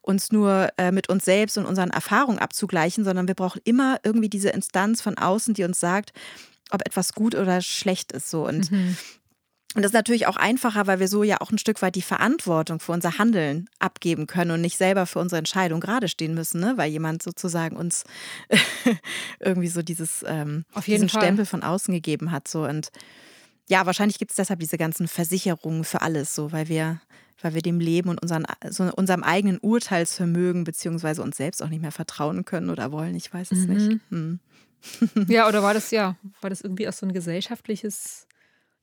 uns nur äh, mit uns selbst und unseren Erfahrungen abzugleichen, sondern wir brauchen immer irgendwie diese Instanz von außen, die uns sagt, ob etwas gut oder schlecht ist. So und Mhm. Und das ist natürlich auch einfacher, weil wir so ja auch ein Stück weit die Verantwortung für unser Handeln abgeben können und nicht selber für unsere Entscheidung gerade stehen müssen, ne? weil jemand sozusagen uns irgendwie so dieses ähm, diesen Fall. Stempel von außen gegeben hat. So. Und ja, wahrscheinlich gibt es deshalb diese ganzen Versicherungen für alles, so weil wir, weil wir dem Leben und unseren, so unserem eigenen Urteilsvermögen beziehungsweise uns selbst auch nicht mehr vertrauen können oder wollen. Ich weiß es nicht. Hm. ja, oder war das ja, war das irgendwie auch so ein gesellschaftliches,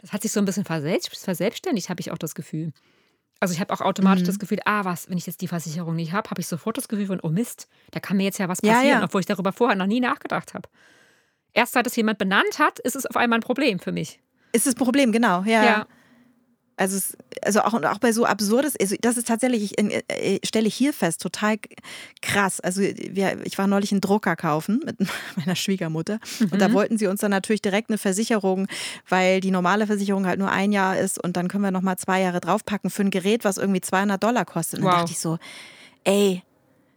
das hat sich so ein bisschen verselb- verselbstständigt, habe ich auch das Gefühl. Also ich habe auch automatisch Mhm. das Gefühl, ah, was, wenn ich jetzt die Versicherung nicht habe, habe ich sofort das Gefühl von, oh Mist, da kann mir jetzt ja was Ja, passieren, ja. obwohl ich darüber vorher noch nie nachgedacht habe. Erst seit es jemand benannt hat, ist es auf einmal ein Problem für mich. Ist das Problem, genau. Ja. Ja. Also, also auch, auch bei so absurdes, also das ist tatsächlich, ich äh, stelle ich hier fest, total krass. Also wir, ich war neulich einen Drucker kaufen mit meiner Schwiegermutter und da wollten sie uns dann natürlich direkt eine Versicherung, weil die normale Versicherung halt nur ein Jahr ist und dann können wir nochmal zwei Jahre draufpacken für ein Gerät, was irgendwie 200 Dollar kostet. Und dann Wow. dachte ich so, ey,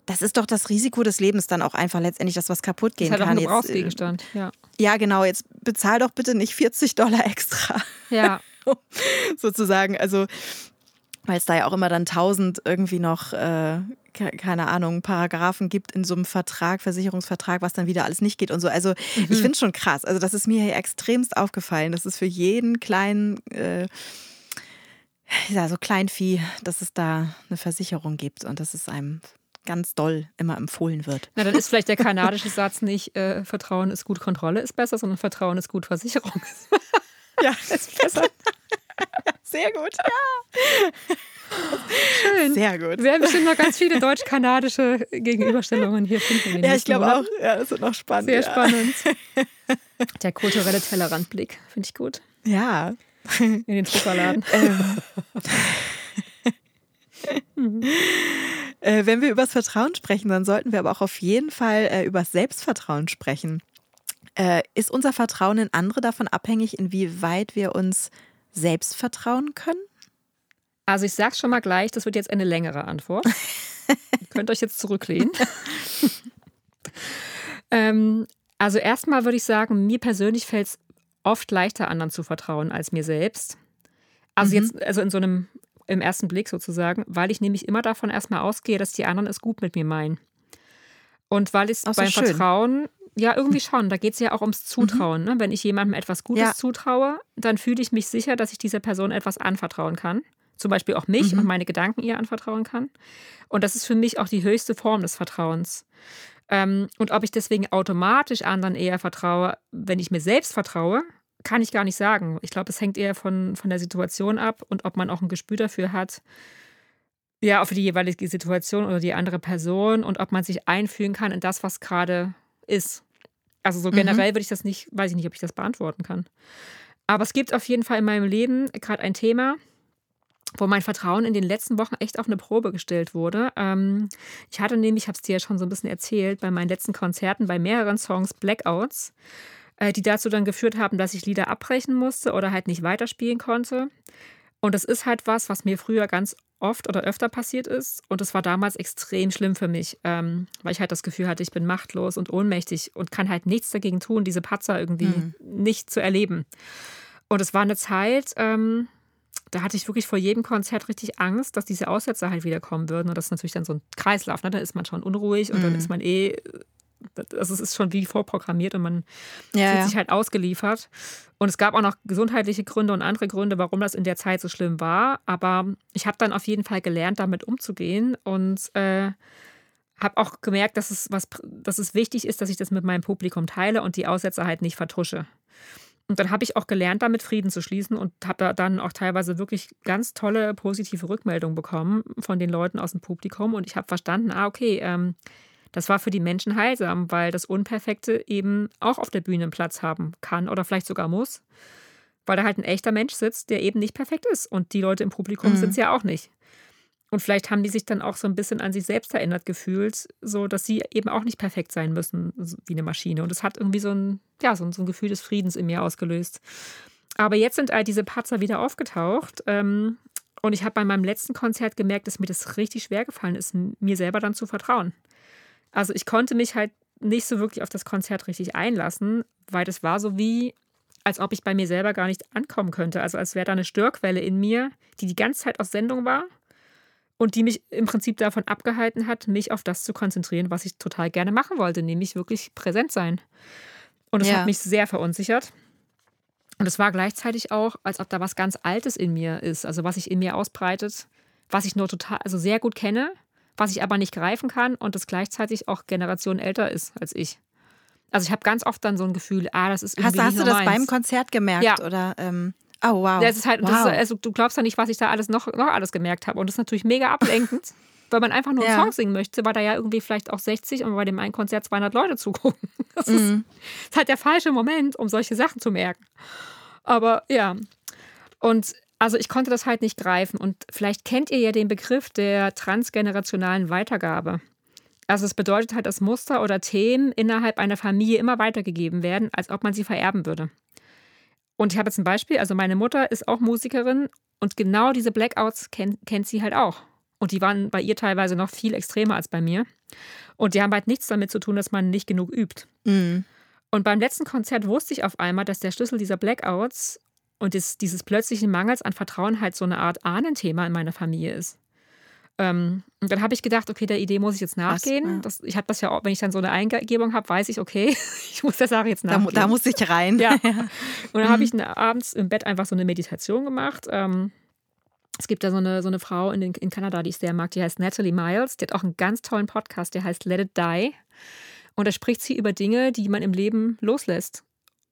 das ist doch das Risiko des Lebens dann auch einfach letztendlich, dass was kaputt Das gehen ist halt kann. ein Jetzt, äh, Gebrauchsgegenstand. Ja. ja, genau, jetzt bezahl doch bitte nicht 40 Dollar extra Ja. sozusagen. Also, weil es da ja auch immer dann tausend irgendwie noch, äh, ke- keine Ahnung, Paragraphen gibt in so einem Vertrag, Versicherungsvertrag, was dann wieder alles nicht geht und so. Also, ich finde es schon krass. Also, das ist mir hier extremst aufgefallen. Das ist für jeden kleinen, äh, ja, so Kleinvieh, dass es da eine Versicherung gibt und dass es einem ganz doll immer empfohlen wird. Na, dann ist vielleicht der kanadische Satz nicht, äh, Vertrauen ist gut, Kontrolle ist besser, sondern Vertrauen ist gut, Versicherung ist Ja, ist besser. sehr gut. Schön. Sehr gut. Wir werden bestimmt noch ganz viele deutsch-kanadische Gegenüberstellungen hier finden. in den Ja, ich glaube auch. Ja, das wird noch spannend. Sehr ja. spannend. Der kulturelle Tellerrandblick finde ich gut. Ja. In den Druckerladen. Äh, wenn wir über das Vertrauen sprechen, dann sollten wir aber auch auf jeden Fall äh, über das Selbstvertrauen sprechen. Äh, ist unser Vertrauen in andere davon abhängig, inwieweit wir uns selbst vertrauen können? Also ich sag's schon mal gleich, das wird jetzt eine längere Antwort. Ihr könnt euch jetzt zurücklehnen. ähm, also erstmal würde ich sagen, mir persönlich fällt es oft leichter, anderen zu vertrauen als mir selbst. Also jetzt, also in so einem, im ersten Blick sozusagen, weil ich nämlich immer davon erstmal ausgehe, dass die anderen es gut mit mir meinen. Und weil es Ach so, beim schön. Vertrauen, ja, irgendwie schon, da geht es ja auch ums Zutrauen. Ne? Wenn ich jemandem etwas Gutes Ja. zutraue, dann fühle ich mich sicher, dass ich dieser Person etwas anvertrauen kann. Zum Beispiel auch mich und meine Gedanken ihr anvertrauen kann. Und das ist für mich auch die höchste Form des Vertrauens. Ähm, und ob ich deswegen automatisch anderen eher vertraue, wenn ich mir selbst vertraue, kann ich gar nicht sagen. Ich glaube, es hängt eher von, von der Situation ab und ob man auch ein Gespür dafür hat, ja, für die jeweilige Situation oder die andere Person und ob man sich einfühlen kann in das, was gerade ist. Also so generell würde ich das nicht, weiß ich nicht, ob ich das beantworten kann. Aber es gibt auf jeden Fall in meinem Leben gerade ein Thema, wo mein Vertrauen in den letzten Wochen echt auf eine Probe gestellt wurde. Ähm, ich hatte nämlich, ich habe es dir ja schon so ein bisschen erzählt, bei meinen letzten Konzerten bei mehreren Songs Blackouts, äh, die dazu dann geführt haben, dass ich Lieder abbrechen musste oder halt nicht weiterspielen konnte. Und das ist halt was, was mir früher ganz oft oder öfter passiert ist. Und es war damals extrem schlimm für mich, ähm, weil ich halt das Gefühl hatte, ich bin machtlos und ohnmächtig und kann halt nichts dagegen tun, diese Patzer irgendwie mhm. nicht zu erleben. Und es war eine Zeit, ähm, da hatte ich wirklich vor jedem Konzert richtig Angst, dass diese Aussetzer halt wieder kommen würden. Und das ist natürlich dann so ein Kreislauf. Ne? Da ist man schon unruhig und mhm. dann ist man eh also es ist schon wie vorprogrammiert und man ja, fühlt sich halt ausgeliefert. Und es gab auch noch gesundheitliche Gründe und andere Gründe, warum das in der Zeit so schlimm war. Aber ich habe dann auf jeden Fall gelernt, damit umzugehen und äh, habe auch gemerkt, dass es, was, dass es wichtig ist, dass ich das mit meinem Publikum teile und die Aussätze halt nicht vertusche. Und dann habe ich auch gelernt, damit Frieden zu schließen und habe da dann auch teilweise wirklich ganz tolle positive Rückmeldungen bekommen von den Leuten aus dem Publikum. Und ich habe verstanden, ah, okay, ähm, das war für die Menschen heilsam, weil das Unperfekte eben auch auf der Bühne einen Platz haben kann oder vielleicht sogar muss, weil da halt ein echter Mensch sitzt, der eben nicht perfekt ist. Und die Leute im Publikum mhm. sind es ja auch nicht. Und vielleicht haben die sich dann auch so ein bisschen an sich selbst erinnert gefühlt, so dass sie eben auch nicht perfekt sein müssen wie eine Maschine. Und es hat irgendwie so ein, ja, so ein, so ein Gefühl des Friedens in mir ausgelöst. Aber jetzt sind all diese Patzer wieder aufgetaucht. Ähm, und ich habe bei meinem letzten Konzert gemerkt, dass mir das richtig schwer gefallen ist, mir selber dann zu vertrauen. Also ich konnte mich halt nicht so wirklich auf das Konzert richtig einlassen, weil das war so wie, als ob ich bei mir selber gar nicht ankommen könnte. Also als wäre da eine Störquelle in mir, die die ganze Zeit auf Sendung war und die mich im Prinzip davon abgehalten hat, mich auf das zu konzentrieren, was ich total gerne machen wollte, nämlich wirklich präsent sein. Und es ja. hat mich sehr verunsichert. Und es war gleichzeitig auch, als ob da was ganz Altes in mir ist, also was sich in mir ausbreitet, was ich nur total, also sehr gut kenne was ich aber nicht greifen kann und das gleichzeitig auch Generationen älter ist als ich. Also ich habe ganz oft dann so ein Gefühl, ah, das ist irgendwie Hast, hast du das meins. beim Konzert gemerkt ja. oder? Ähm, oh wow. Das ist halt, wow. Das ist, also du glaubst ja nicht, was ich da alles noch, noch alles gemerkt habe und das ist natürlich mega ablenkend. weil man einfach nur einen Song singen möchte, weil da ja irgendwie vielleicht auch 60 und bei dem einen Konzert 200 Leute zugucken. Das, ist, mhm. das ist halt der falsche Moment, um solche Sachen zu merken. Aber ja. Und also ich konnte das halt nicht greifen. Und vielleicht kennt ihr ja den Begriff der transgenerationalen Weitergabe. Also es bedeutet halt, dass Muster oder Themen innerhalb einer Familie immer weitergegeben werden, als ob man sie vererben würde. Und ich habe jetzt ein Beispiel, also meine Mutter ist auch Musikerin und genau diese Blackouts kennt, kennt sie halt auch. Und die waren bei ihr teilweise noch viel extremer als bei mir. Und die haben halt nichts damit zu tun, dass man nicht genug übt. Mhm. Und beim letzten Konzert wusste ich auf einmal, dass der Schlüssel dieser Blackouts und das, dieses plötzlichen Mangels an Vertrauen halt so eine Art Ahnenthema in meiner Familie ist. Ähm, und dann habe ich gedacht, okay, der Idee muss ich jetzt nachgehen. Das, ich habe das ja auch, wenn ich dann so eine Eingebung habe, weiß ich, okay, ich muss der Sache jetzt nachgehen. Da, da muss ich rein. Ja. Und dann habe ich mhm. abends im Bett einfach so eine Meditation gemacht. Ähm, es gibt da so eine, so eine Frau in, den, in Kanada, die ich sehr mag, die heißt Natalie Miles. Die hat auch einen ganz tollen Podcast, der heißt Let It Die. Und da spricht sie über Dinge, die man im Leben loslässt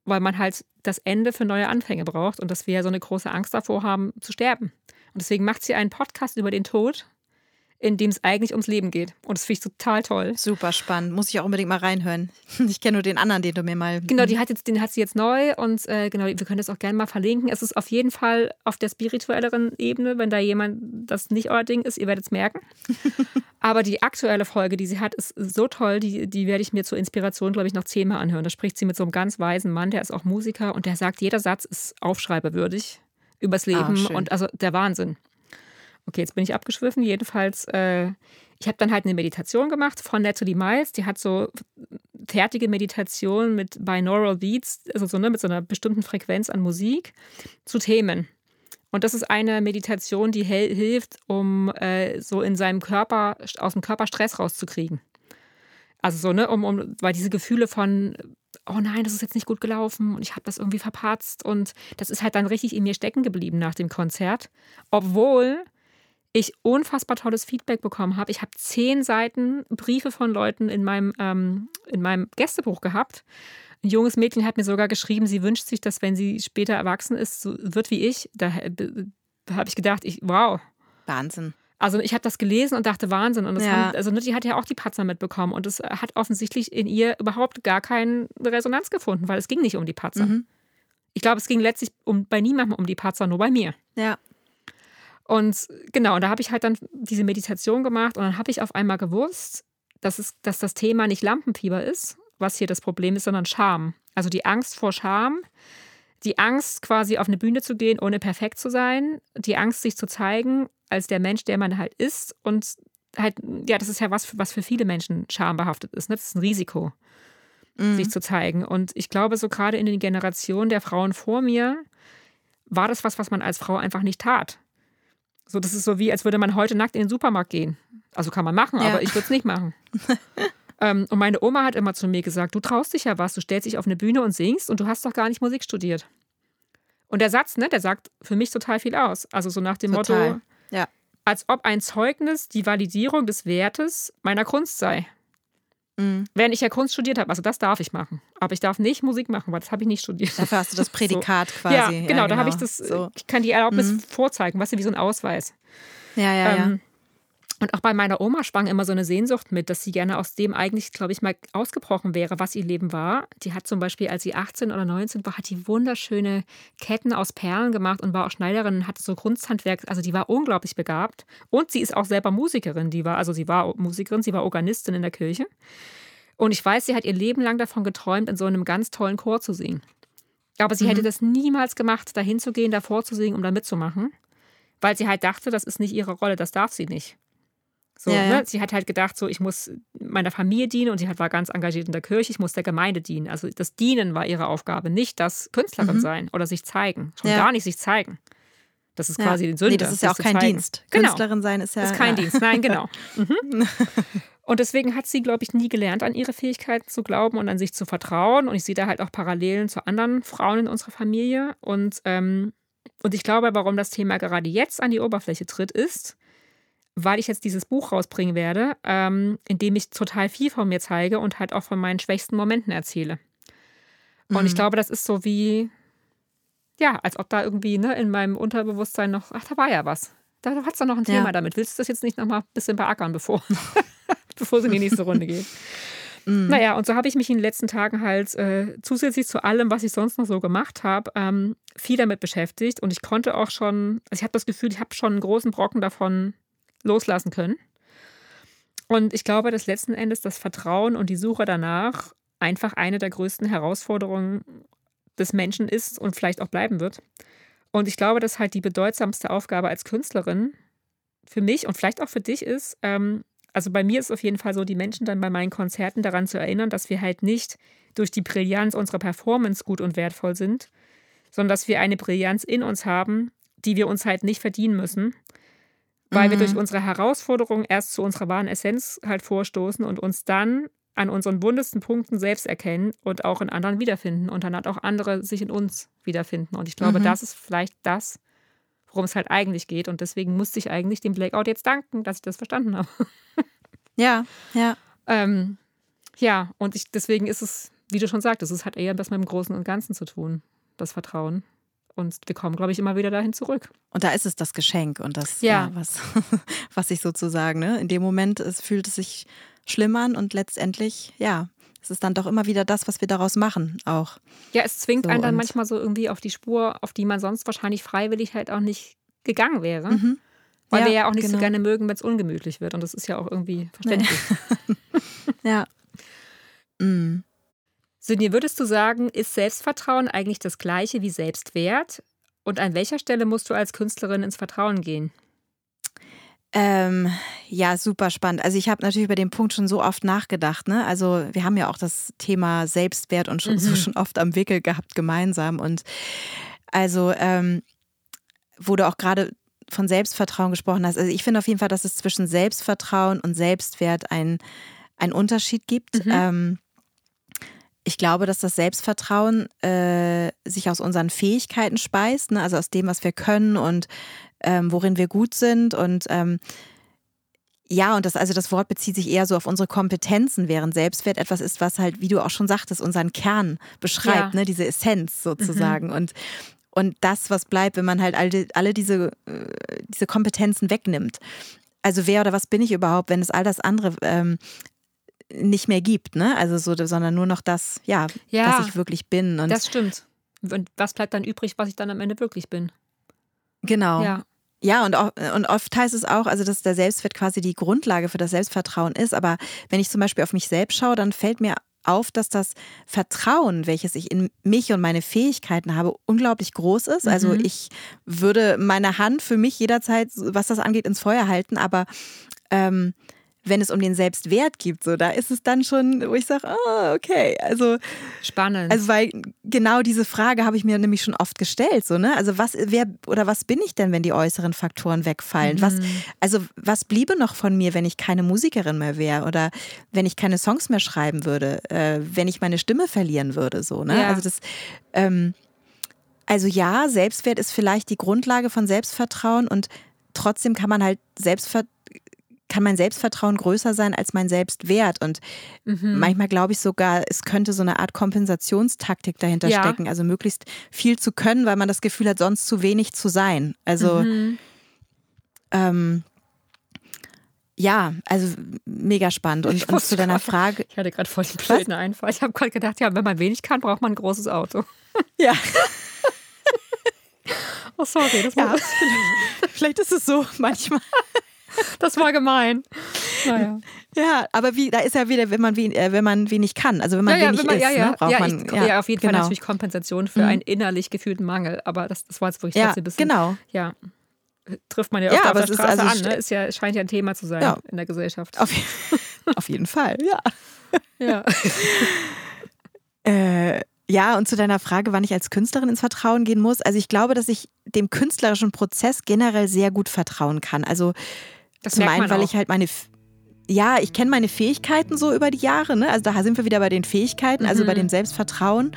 weil man halt das Ende für neue Anfänge braucht und dass wir so eine große Angst davor haben, zu sterben. Und deswegen macht sie einen Podcast über den Tod in dem es eigentlich ums Leben geht. Und das finde ich total toll. Super spannend. Muss ich auch unbedingt mal reinhören. Ich kenne nur den anderen, den du mir mal. Genau, die hat jetzt, den hat sie jetzt neu und äh, genau, wir können das auch gerne mal verlinken. Es ist auf jeden Fall auf der spirituelleren Ebene, wenn da jemand das nicht euer Ding ist, ihr werdet es merken. Aber die aktuelle Folge, die sie hat, ist so toll, die, die werde ich mir zur Inspiration, glaube ich, noch zehnmal anhören. Da spricht sie mit so einem ganz weisen Mann, der ist auch Musiker und der sagt, jeder Satz ist aufschreibewürdig übers ah, Leben ah, und also der Wahnsinn. Okay, jetzt bin ich abgeschwiffen. Jedenfalls, äh, ich habe dann halt eine Meditation gemacht von Natalie Miles. Die hat so fertige Meditation mit Binaural Beats, also so, ne, mit so einer bestimmten Frequenz an Musik zu Themen. Und das ist eine Meditation, die hilft, um äh, so in seinem Körper, aus dem Körper Stress rauszukriegen. Also so, ne, um, um, weil diese Gefühle von, oh nein, das ist jetzt nicht gut gelaufen und ich habe das irgendwie verpatzt und das ist halt dann richtig in mir stecken geblieben nach dem Konzert. Obwohl ich unfassbar tolles Feedback bekommen habe. Ich habe zehn Seiten Briefe von Leuten in meinem, ähm, in meinem Gästebuch gehabt. Ein junges Mädchen hat mir sogar geschrieben, sie wünscht sich, dass wenn sie später erwachsen ist, so wird wie ich. Da, da habe ich gedacht, ich, wow. Wahnsinn. Also ich habe das gelesen und dachte Wahnsinn. Und das ja. haben, also die hat ja auch die Patzer mitbekommen und es hat offensichtlich in ihr überhaupt gar keine Resonanz gefunden, weil es ging nicht um die Patzer. Mhm. Ich glaube, es ging letztlich um, bei niemandem um die Patzer, nur bei mir. Ja. Und genau, und da habe ich halt dann diese Meditation gemacht und dann habe ich auf einmal gewusst, dass, es, dass das Thema nicht Lampenfieber ist, was hier das Problem ist, sondern Scham. Also die Angst vor Scham, die Angst, quasi auf eine Bühne zu gehen, ohne perfekt zu sein, die Angst, sich zu zeigen als der Mensch, der man halt ist. Und halt, ja, das ist ja was, was für viele Menschen schambehaftet ist. Ne? Das ist ein Risiko, mhm. sich zu zeigen. Und ich glaube, so gerade in den Generationen der Frauen vor mir war das was, was man als Frau einfach nicht tat. So, das ist so wie, als würde man heute nackt in den Supermarkt gehen. Also kann man machen, ja. aber ich würde es nicht machen. ähm, und meine Oma hat immer zu mir gesagt: Du traust dich ja was, du stellst dich auf eine Bühne und singst und du hast doch gar nicht Musik studiert. Und der Satz, ne, der sagt für mich total viel aus. Also so nach dem total. Motto, ja. als ob ein Zeugnis die Validierung des Wertes meiner Kunst sei. Mhm. Während ich ja Kunst studiert habe, also das darf ich machen. Aber ich darf nicht Musik machen, weil das habe ich nicht studiert. Dafür hast du das Prädikat so. quasi. Ja, genau, ja, genau. da habe ich das, so. ich kann die Erlaubnis mhm. vorzeigen, was weißt du, wie so ein Ausweis. Ja, ja, ähm, ja. Und auch bei meiner Oma schwang immer so eine Sehnsucht mit, dass sie gerne aus dem eigentlich, glaube ich, mal ausgebrochen wäre, was ihr Leben war. Die hat zum Beispiel, als sie 18 oder 19 war, hat die wunderschöne Ketten aus Perlen gemacht und war auch Schneiderin und hatte so Kunsthandwerk. Also die war unglaublich begabt. Und sie ist auch selber Musikerin. Die war, also sie war Musikerin, sie war Organistin in der Kirche. Und ich weiß, sie hat ihr Leben lang davon geträumt, in so einem ganz tollen Chor zu singen. Aber sie mhm. hätte das niemals gemacht, dahin zu gehen, davor zu singen, um da mitzumachen, weil sie halt dachte, das ist nicht ihre Rolle, das darf sie nicht. So, ja. Ne? Sie hat halt gedacht, so, ich muss meiner Familie dienen und sie hat, war ganz engagiert in der Kirche, ich muss der Gemeinde dienen. Also das Dienen war ihre Aufgabe, nicht das Künstlerin mhm. sein oder sich zeigen. Schon gar nicht sich zeigen. Das ist quasi den Sünde. Nee, das ist ja auch kein zeigen. Dienst. Genau. Künstlerin sein ist ja. Das ist kein Dienst, nein, genau. Mhm. Und deswegen hat sie, glaube ich, nie gelernt, an ihre Fähigkeiten zu glauben und an sich zu vertrauen. Und ich sehe da halt auch Parallelen zu anderen Frauen in unserer Familie. Und, ähm, und ich glaube, warum das Thema gerade jetzt an die Oberfläche tritt, ist, weil ich jetzt dieses Buch rausbringen werde, ähm, in dem ich total viel von mir zeige und halt auch von meinen schwächsten Momenten erzähle. Und mhm. ich glaube, das ist so wie, ja, als ob da irgendwie ne, in meinem Unterbewusstsein noch, ach, da war ja was. Da hat es doch noch ein Thema ja. damit. Willst du das jetzt nicht noch mal ein bisschen beackern, bevor, bevor es in die nächste Runde geht? Mhm. Naja, und so habe ich mich in den letzten Tagen halt äh, zusätzlich zu allem, was ich sonst noch so gemacht habe, ähm, viel damit beschäftigt. Und ich konnte auch schon, also ich habe das Gefühl, ich habe schon einen großen Brocken davon loslassen können. Und ich glaube, dass letzten Endes das Vertrauen und die Suche danach einfach eine der größten Herausforderungen des Menschen ist und vielleicht auch bleiben wird. Und ich glaube, dass halt die bedeutsamste Aufgabe als Künstlerin für mich und vielleicht auch für dich ist, ähm, also bei mir ist es auf jeden Fall so, die Menschen dann bei meinen Konzerten daran zu erinnern, dass wir halt nicht durch die Brillanz unserer Performance gut und wertvoll sind, sondern dass wir eine Brillanz in uns haben, die wir uns halt nicht verdienen müssen, weil mhm. wir durch unsere Herausforderungen erst zu unserer wahren Essenz halt vorstoßen und uns dann an unseren buntesten Punkten selbst erkennen und auch in anderen wiederfinden und dann halt auch andere sich in uns wiederfinden. Und ich glaube, mhm. das ist vielleicht das, worum es halt eigentlich geht. Und deswegen musste ich eigentlich dem Blackout jetzt danken, dass ich das verstanden habe. Ja, ja. Ähm, ja, und ich, deswegen ist es, wie du schon sagtest, es hat eher was mit dem Großen und Ganzen zu tun, das Vertrauen. Und wir kommen, glaube ich, immer wieder dahin zurück. Und da ist es das Geschenk und das, ja. ja was, was ich sozusagen, ne? in dem Moment es fühlt es sich schlimm an und letztendlich, ja, es ist dann doch immer wieder das, was wir daraus machen, auch. Ja, es zwingt so, einen dann manchmal so irgendwie auf die Spur, auf die man sonst wahrscheinlich freiwillig halt auch nicht gegangen wäre. Mhm. Weil ja, wir ja auch nicht genau. so gerne mögen, wenn es ungemütlich wird. Und das ist ja auch irgendwie verständlich. Nee. ja. Mhm. Sinje, würdest du sagen, ist Selbstvertrauen eigentlich das gleiche wie Selbstwert? Und an welcher Stelle musst du als Künstlerin ins Vertrauen gehen? Ähm, ja, super spannend. Also ich habe natürlich über den Punkt schon so oft nachgedacht. Ne? Also wir haben ja auch das Thema Selbstwert und schon, mhm. so schon oft am Wickel gehabt gemeinsam. Und also ähm, wo du auch gerade von Selbstvertrauen gesprochen hast. Also ich finde auf jeden Fall, dass es zwischen Selbstvertrauen und Selbstwert einen Unterschied gibt. Mhm. Ähm, ich glaube, dass das Selbstvertrauen äh, sich aus unseren Fähigkeiten speist, ne? also aus dem, was wir können und ähm, worin wir gut sind und ähm, ja, und das, also das Wort bezieht sich eher so auf unsere Kompetenzen, während Selbstwert etwas ist, was halt, wie du auch schon sagtest, unseren Kern beschreibt, ja. ne, diese Essenz sozusagen. Mhm. Und, und das, was bleibt, wenn man halt alle, alle diese, äh, diese Kompetenzen wegnimmt. Also wer oder was bin ich überhaupt, wenn es all das andere ähm, nicht mehr gibt, ne? Also so, sondern nur noch das, ja, ja was ich wirklich bin. Und das stimmt. Und was bleibt dann übrig, was ich dann am Ende wirklich bin? Genau. Ja. Ja, und, und oft heißt es auch, also dass der Selbstwert quasi die Grundlage für das Selbstvertrauen ist. Aber wenn ich zum Beispiel auf mich selbst schaue, dann fällt mir auf, dass das Vertrauen, welches ich in mich und meine Fähigkeiten habe, unglaublich groß ist. Also Mhm. ich würde meine Hand für mich jederzeit, was das angeht, ins Feuer halten, aber ähm, wenn es um den Selbstwert geht, so da ist es dann schon, wo ich sage, ah, okay, also Spannend. also weil genau diese Frage habe ich mir nämlich schon oft gestellt, so ne? Also was wer oder was bin ich denn, wenn die äußeren Faktoren wegfallen? Was also was bliebe noch von mir, wenn ich keine Musikerin mehr wäre oder wenn ich keine Songs mehr schreiben würde, äh, wenn ich meine Stimme verlieren würde, so ne? Ja. Also das ähm, also ja, Selbstwert ist vielleicht die Grundlage von Selbstvertrauen und trotzdem kann man halt Selbstver kann mein Selbstvertrauen größer sein als mein Selbstwert. Und Mhm. manchmal glaube ich sogar, es könnte so eine Art Kompensationstaktik dahinter Ja. stecken. Also möglichst viel zu können, weil man das Gefühl hat, sonst zu wenig zu sein. Also Mhm. ähm, ja, also mega spannend. Und, Ich und zu deiner gerade- Frage, Ich hatte gerade voll den blöden Einfall. Ich habe gerade gedacht, ja, wenn man wenig kann, braucht man ein großes Auto. ja, Oh, sorry, das war, ja, vielleicht ist es so manchmal. das war gemein. Naja. Ja, aber wie, da ist ja wieder, wenn man, äh, wenn man wenig kann, also wenn man ja, ja, wenig wenn man, ist, ja, ja, ne, braucht ja, man ich, ja, auf jeden Fall genau. natürlich Kompensation für einen innerlich gefühlten Mangel. Aber das, das war jetzt wirklich Ja, ein bisschen. genau. Ja. Trifft man ja Ja, öfter aber auf es der Straße also an. Ne? st- Ist ja, scheint ja ein Thema zu sein Ja. in der Gesellschaft. Auf, auf jeden Fall, ja. Ja. Äh, ja, und zu deiner Frage, wann ich als Künstlerin ins Vertrauen gehen muss. Also ich glaube, dass ich dem künstlerischen Prozess generell sehr gut vertrauen kann. Also Das zum einen, weil auch. ich halt meine, ja, ich kenne meine Fähigkeiten so über die Jahre. Ne? Also da sind wir wieder bei den Fähigkeiten, also Mhm. bei dem Selbstvertrauen.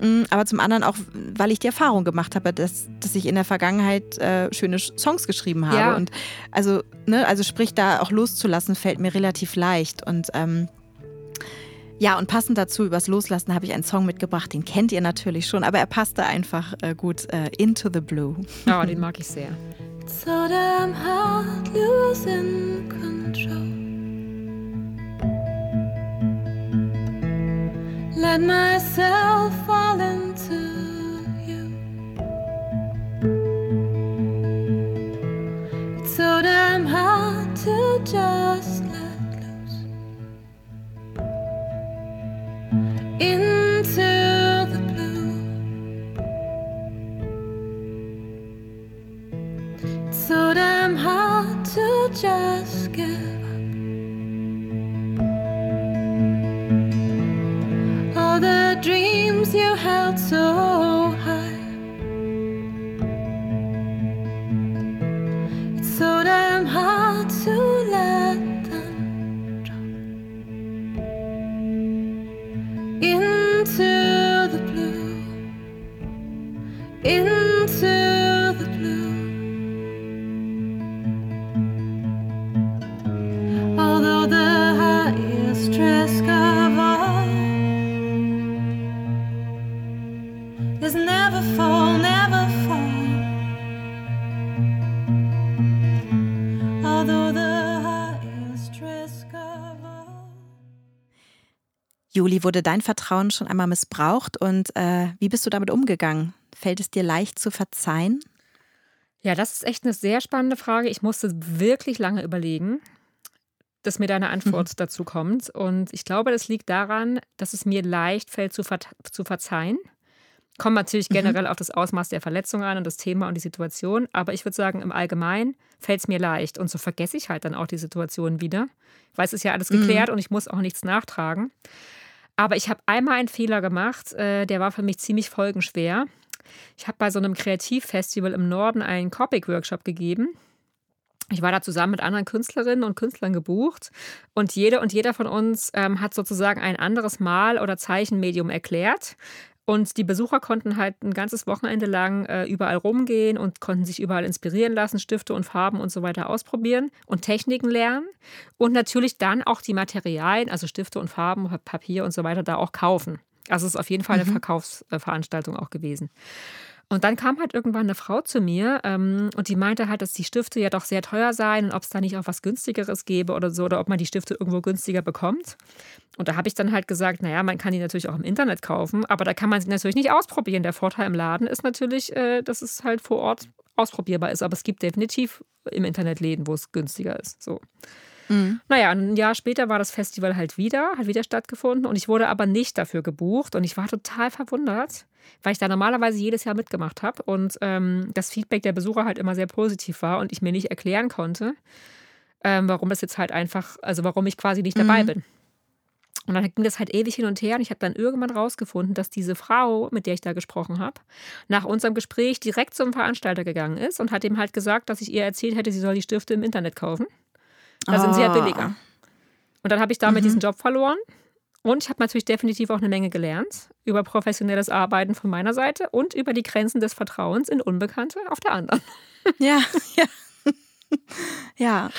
Mm, Aber zum anderen auch, weil ich die Erfahrung gemacht habe, dass, dass ich in der Vergangenheit äh, schöne Songs geschrieben habe. Ja. Und also, ne, also sprich, da auch loszulassen, fällt mir relativ leicht. Und ähm, ja, und passend dazu, übers Loslassen, habe ich einen Song mitgebracht, den kennt ihr natürlich schon, aber er passte einfach äh, gut äh, Into the Blue. Ja, den mag ich sehr. So damn hard losing control. Let myself fall into you. It's so damn hard to just let loose into so damn hard to just give up. All the dreams you held so high. It's so damn hard to let them drop into the blue. Into Wurde dein Vertrauen schon einmal missbraucht und äh, wie bist du damit umgegangen? Fällt es dir leicht zu verzeihen? Ja, das ist echt eine sehr spannende Frage. Ich musste wirklich lange überlegen, dass mir deine Antwort dazu kommt. Und ich glaube, das liegt daran, dass es mir leicht fällt zu, ver zu verzeihen. Kommt natürlich generell auf das Ausmaß der Verletzung an und das Thema und die Situation. Aber ich würde sagen, im Allgemeinen fällt es mir leicht. Und so vergesse ich halt dann auch die Situation wieder. Weil es ist ja alles geklärt und ich muss auch nichts nachtragen. Aber ich habe einmal einen Fehler gemacht, äh, der war für mich ziemlich folgenschwer. Ich habe bei so einem Kreativfestival im Norden einen Copic-Workshop gegeben. Ich war da zusammen mit anderen Künstlerinnen und Künstlern gebucht und jede und jeder von uns ähm, hat sozusagen ein anderes Mal- oder Zeichenmedium erklärt. Und die Besucher konnten halt ein ganzes Wochenende lang äh, überall rumgehen und konnten sich überall inspirieren lassen, Stifte und Farben und so weiter ausprobieren und Techniken lernen. Und natürlich dann auch die Materialien, also Stifte und Farben, Papier und so weiter, da auch kaufen. Also es ist auf jeden Fall eine Verkaufsveranstaltung auch gewesen. Und dann kam halt irgendwann eine Frau zu mir ähm, und die meinte halt, dass die Stifte ja doch sehr teuer seien und ob es da nicht auch was günstigeres gäbe oder so oder ob man die Stifte irgendwo günstiger bekommt. Und da habe ich dann halt gesagt, naja, man kann die natürlich auch im Internet kaufen, aber da kann man sie natürlich nicht ausprobieren. Der Vorteil im Laden ist natürlich, äh, dass es halt vor Ort ausprobierbar ist, aber es gibt definitiv im Internet Läden, wo es günstiger ist. So. Mhm. Naja, ein Jahr später war das Festival halt wieder, hat wieder stattgefunden und ich wurde aber nicht dafür gebucht und ich war total verwundert, weil ich da normalerweise jedes Jahr mitgemacht habe und ähm, das Feedback der Besucher halt immer sehr positiv war und ich mir nicht erklären konnte, ähm, warum das jetzt halt einfach, also warum ich quasi nicht dabei Mhm. bin. Und dann ging das halt ewig hin und her und ich habe dann irgendwann rausgefunden, dass diese Frau, mit der ich da gesprochen habe, nach unserem Gespräch direkt zum Veranstalter gegangen ist und hat ihm halt gesagt, dass ich ihr erzählt hätte, sie soll die Stifte im Internet kaufen. Da sind sie ja Ah. billiger. Und dann habe ich damit diesen Job verloren. Und ich habe natürlich definitiv auch eine Menge gelernt über professionelles Arbeiten von meiner Seite und über die Grenzen des Vertrauens in Unbekannte auf der anderen. Ja, ja. ja,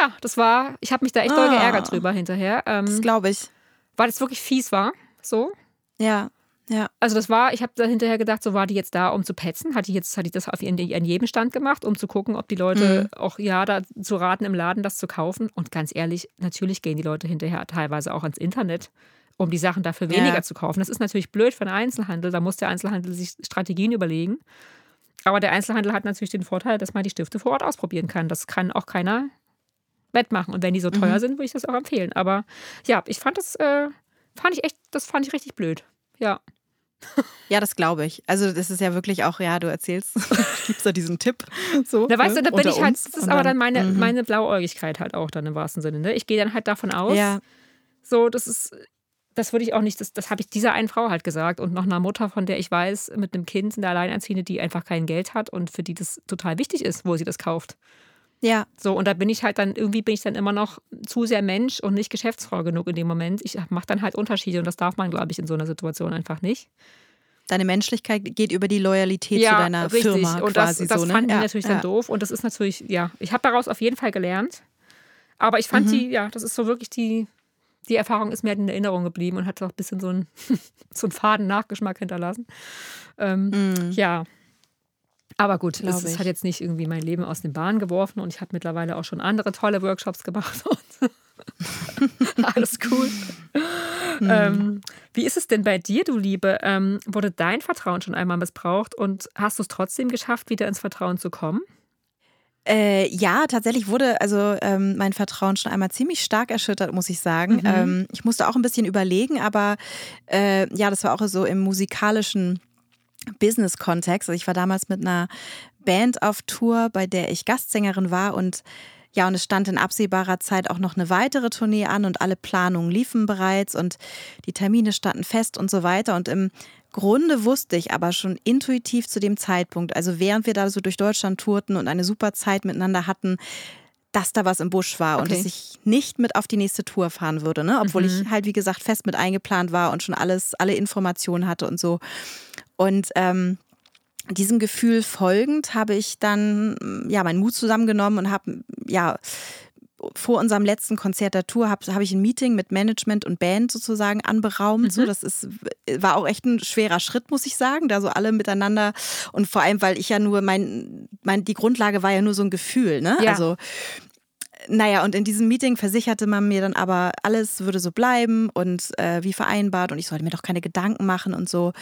Ja, das war, ich habe mich da echt doll Ah. geärgert drüber hinterher, ähm, das glaube ich. weil das wirklich fies war. So. Ja, ja. Also das war, ich habe da hinterher gedacht, so war die jetzt da, um zu petzen? Hat die jetzt, hat die das auf ihren, an jedem Stand gemacht, um zu gucken, ob die Leute auch ja da zu raten im Laden, das zu kaufen? Und ganz ehrlich, natürlich gehen die Leute hinterher teilweise auch ans Internet, um die Sachen dafür Ja. weniger zu kaufen. Das ist natürlich blöd für den Einzelhandel. Da muss der Einzelhandel sich Strategien überlegen. Aber der Einzelhandel hat natürlich den Vorteil, dass man die Stifte vor Ort ausprobieren kann. Das kann auch keiner wettmachen. Und wenn die so teuer sind, würde ich das auch empfehlen. Aber ja, ich fand das, äh, fand ich echt, das fand ich richtig blöd. Ja. Ja, das glaube ich. Also das ist ja wirklich auch, ja, du erzählst, gibst da diesen Tipp. So, Da weißt ne, du, da bin unter ich halt, das ist aber dann meine, mhm. meine Blauäugigkeit halt auch dann im wahrsten Sinne. Ne? Ich gehe dann halt davon aus, Ja, so, das ist, das würde ich auch nicht, das, das habe ich dieser einen Frau halt gesagt und noch einer Mutter, von der ich weiß, mit einem Kind, eine Alleinerziehende, die einfach kein Geld hat und für die das total wichtig ist, wo sie das kauft. Ja, So, und da bin ich halt dann, irgendwie bin ich dann immer noch zu sehr Mensch und nicht Geschäftsfrau genug in dem Moment. Ich mache dann halt Unterschiede und das darf man, glaube ich, in so einer Situation einfach nicht. deine Menschlichkeit geht über die Loyalität zu deiner richtig. Firma und das, quasi das so. Ne? fanden die ja, natürlich ja. dann doof. Und das ist natürlich, ja, ich habe daraus auf jeden Fall gelernt. Aber ich Mhm. fand die, ja, das ist so wirklich die, die Erfahrung ist mir halt in Erinnerung geblieben und hat auch ein bisschen so einen, so einen faden Nachgeschmack hinterlassen. Ähm, Ja. Aber gut, es, es hat jetzt nicht irgendwie mein Leben aus den Bahnen geworfen und ich habe mittlerweile auch schon andere tolle Workshops gemacht. Und alles cool. Ähm, wie ist es denn bei dir, du Liebe? Ähm, wurde dein Vertrauen schon einmal missbraucht und hast du es trotzdem geschafft, wieder ins Vertrauen zu kommen? Äh, ja, tatsächlich wurde also ähm, mein Vertrauen schon einmal ziemlich stark erschüttert, muss ich sagen. Ähm, ich musste auch ein bisschen überlegen, aber äh, ja, das war auch so im musikalischen Business-Kontext. Also ich war damals mit einer Band auf Tour, bei der ich Gastsängerin war und ja, und es stand in absehbarer Zeit auch noch eine weitere Tournee an und alle Planungen liefen bereits und die Termine standen fest und so weiter. Und im Grunde wusste ich aber schon intuitiv zu dem Zeitpunkt, also während wir da so durch Deutschland tourten und eine super Zeit miteinander hatten, dass da was im Busch war und Okay. dass ich nicht mit auf die nächste Tour fahren würde, ne? obwohl ich halt, wie gesagt, fest mit eingeplant war und schon alles, alle Informationen hatte und so. Und ähm, diesem Gefühl folgend habe ich dann ja meinen Mut zusammengenommen und habe ja vor unserem letzten Konzert der Tour habe hab ich ein Meeting mit Management und Band sozusagen anberaumt. So, das ist, war auch echt ein schwerer Schritt, muss ich sagen, da so alle miteinander und vor allem, weil ich ja nur mein, mein die Grundlage war ja nur so ein Gefühl, ne? Ja. Also naja, und in diesem Meeting versicherte man mir dann aber, alles würde so bleiben und äh, wie vereinbart und ich sollte mir doch keine Gedanken machen und so.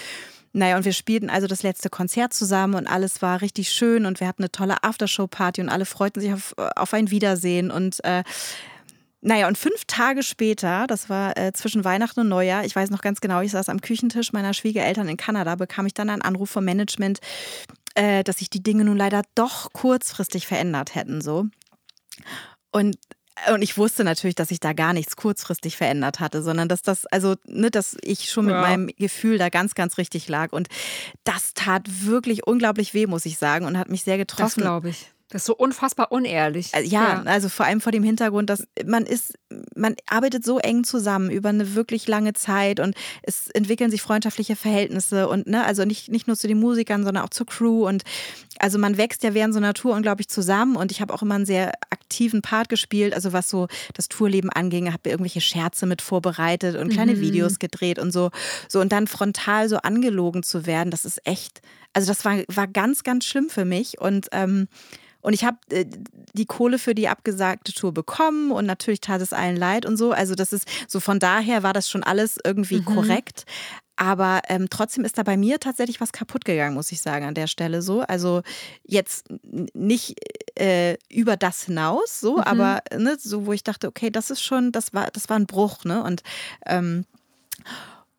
Naja, und wir spielten also das letzte Konzert zusammen und alles war richtig schön und wir hatten eine tolle Aftershow-Party und alle freuten sich auf, auf ein Wiedersehen und äh, naja, und fünf Tage später, das war äh, zwischen Weihnachten und Neujahr, ich weiß noch ganz genau, ich saß am Küchentisch meiner Schwiegereltern in Kanada, bekam ich dann einen Anruf vom Management, äh, dass sich die Dinge nun leider doch kurzfristig verändert hätten. So. Und und ich wusste natürlich, dass sich da gar nichts kurzfristig verändert hatte, sondern dass das, also, ne, dass ich schon mit Ja. meinem Gefühl da ganz, ganz richtig lag. Und das tat wirklich unglaublich weh, muss ich sagen, und hat mich sehr Das getroffen. glaube ich. Das ist so unfassbar unehrlich. Also, Ja, also vor allem vor dem Hintergrund, dass man ist, man arbeitet so eng zusammen über eine wirklich lange Zeit und es entwickeln sich freundschaftliche Verhältnisse und ne, also nicht, nicht nur zu den Musikern, sondern auch zur Crew und also man wächst ja während so einer Tour unglaublich zusammen und ich habe auch immer einen sehr aktiven Part gespielt, also was so das Tourleben anging, habe irgendwelche Scherze mit vorbereitet und kleine Videos gedreht und so, so und dann frontal so angelogen zu werden, das ist echt, also das war, war ganz, ganz schlimm für mich. Und ähm, und ich habe äh, die Kohle für die abgesagte Tour bekommen und natürlich tat es allen leid und so. Also das ist so von daher war das schon alles irgendwie korrekt. Aber ähm, trotzdem ist da bei mir tatsächlich was kaputt gegangen, muss ich sagen, an der Stelle so. Also jetzt nicht äh, über das hinaus, so, mhm. aber ne, so, wo ich dachte, okay, das ist schon, das war, das war ein Bruch, ne? Und, ähm,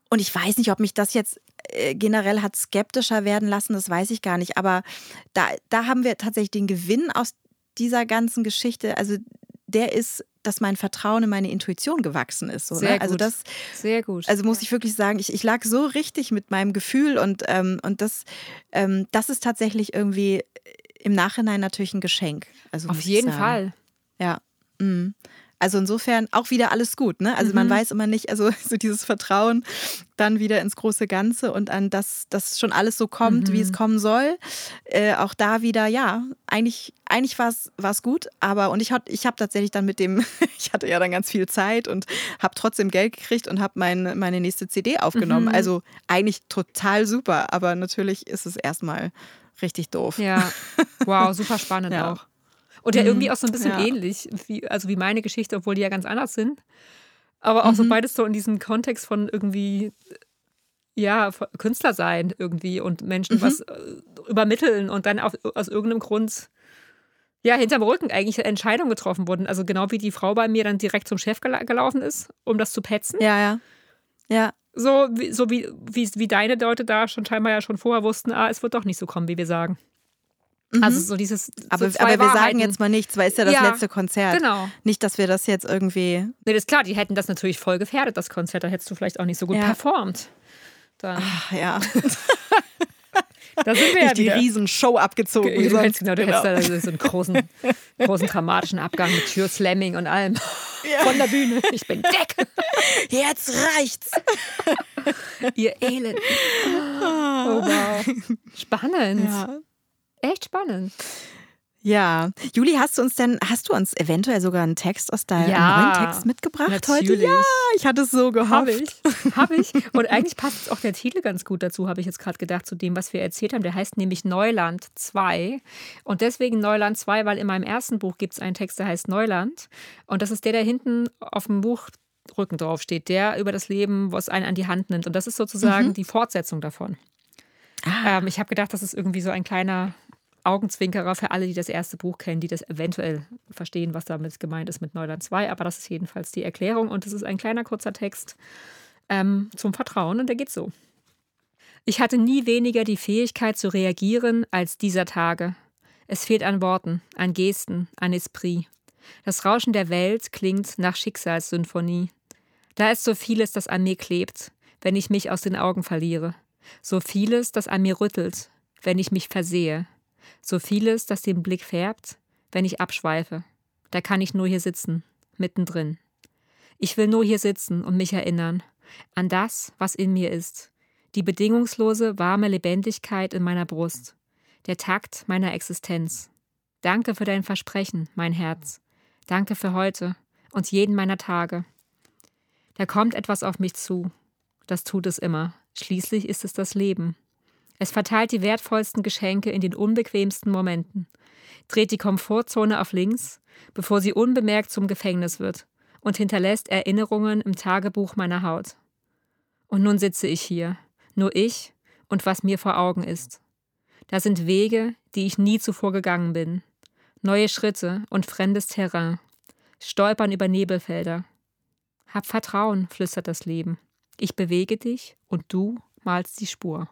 und ich weiß nicht, ob mich das jetzt äh, generell hat skeptischer werden lassen, das weiß ich gar nicht. Aber da, da haben wir tatsächlich den Gewinn aus dieser ganzen Geschichte. Also der ist, dass mein Vertrauen in meine Intuition gewachsen ist. So, ne? Sehr ne? Also das, sehr gut. Also muss ich wirklich sagen, ich, ich lag so richtig mit meinem Gefühl und, ähm, und das, ähm, das ist tatsächlich irgendwie im Nachhinein natürlich ein Geschenk. Also Auf jeden Fall. Ja. Mhm. Also insofern auch wieder alles gut. Ne? Also mhm. man weiß immer nicht, also so dieses Vertrauen dann wieder ins große Ganze und an das, dass schon alles so kommt, mhm. wie es mhm. kommen soll. Äh, auch da wieder, ja, eigentlich, eigentlich war es gut, aber und ich, ich habe tatsächlich dann mit dem, ich hatte ja dann ganz viel Zeit und habe trotzdem Geld gekriegt und habe mein, meine nächste CD aufgenommen. Mhm. Also eigentlich total super, aber natürlich ist es erstmal richtig doof. Ja, wow, super spannend ja. auch. Und ja irgendwie mhm. auch so ein bisschen ja. ähnlich, wie, also wie meine Geschichte, obwohl die ja ganz anders sind. Aber auch mhm. so beides so in diesem Kontext von irgendwie, ja, Künstler sein irgendwie und Menschen mhm. was äh, übermitteln und dann auf, aus irgendeinem Grund, ja, hinterm Rücken eigentlich Entscheidungen getroffen wurden. Also genau wie die Frau bei mir dann direkt zum Chef gelaufen ist, um das zu petzen. Ja, ja. Ja. So, wie, so wie, wie, wie deine Leute da schon scheinbar ja schon vorher wussten, ah, es wird doch nicht so kommen, wie wir sagen. Mhm. Also so dieses. Aber, so aber wir sagen jetzt mal nichts, weil es ja das ja, letzte Konzert. Genau. Nicht, dass wir das jetzt irgendwie. Nee, das ist klar, die hätten das natürlich voll gefährdet, das Konzert. Da hättest du vielleicht auch nicht so gut ja. performt. Dann. Ach, ja. Da sind wir ja die Riesenshow abgezogen. Du, du hättest, genau, du genau. hättest da so einen großen, großen dramatischen Abgang mit Türslamming und allem ja. von der Bühne. Ich bin weg. Jetzt reicht's. Ihr Elend. Oh, wow. Spannend. Ja. Echt spannend. Ja, Juli, hast du uns denn, hast du uns eventuell sogar einen Text aus deinem ja, neuen Text mitgebracht natürlich. heute? Ja, ich hatte es so gehofft. Habe ich, habe ich. Und eigentlich passt auch der Titel ganz gut dazu, habe ich jetzt gerade gedacht, zu dem, was wir erzählt haben. Der heißt nämlich Neuland 2. Und deswegen Neuland 2, weil in meinem ersten Buch gibt es einen Text, der heißt Neuland. Und das ist der, der hinten auf dem Buchrücken draufsteht, der über das Leben, was einen an die Hand nimmt. Und das ist sozusagen mhm. die Fortsetzung davon. Ah. Ähm, ich habe gedacht, das ist irgendwie so ein kleiner Augenzwinkerer für alle, die das erste Buch kennen, die das eventuell verstehen, was damit gemeint ist mit Neuland 2. Aber das ist jedenfalls die Erklärung und es ist ein kleiner kurzer Text ähm, zum Vertrauen und der geht so. Ich hatte nie weniger die Fähigkeit zu reagieren als dieser Tage. Es fehlt an Worten, an Gesten, an Esprit. Das Rauschen der Welt klingt nach Schicksalssymphonie. Da ist so vieles, das an mir klebt, wenn ich mich aus den Augen verliere. So vieles, das an mir rüttelt, wenn ich mich versehe. So vieles, das den Blick färbt, wenn ich abschweife. Da kann ich nur hier sitzen, mittendrin. Ich will nur hier sitzen und mich erinnern an das, was in mir ist, die bedingungslose, warme Lebendigkeit in meiner Brust, der Takt meiner Existenz. Danke für dein Versprechen, mein Herz. Danke für heute und jeden meiner Tage. Da kommt etwas auf mich zu. Das tut es immer. Schließlich ist es das Leben. Es verteilt die wertvollsten Geschenke in den unbequemsten Momenten, dreht die Komfortzone auf links, bevor sie unbemerkt zum Gefängnis wird, und hinterlässt Erinnerungen im Tagebuch meiner Haut. Und nun sitze ich hier, nur ich und was mir vor Augen ist. Da sind Wege, die ich nie zuvor gegangen bin, neue Schritte und fremdes Terrain, Stolpern über Nebelfelder. Hab Vertrauen, flüstert das Leben. Ich bewege dich und du malst die Spur.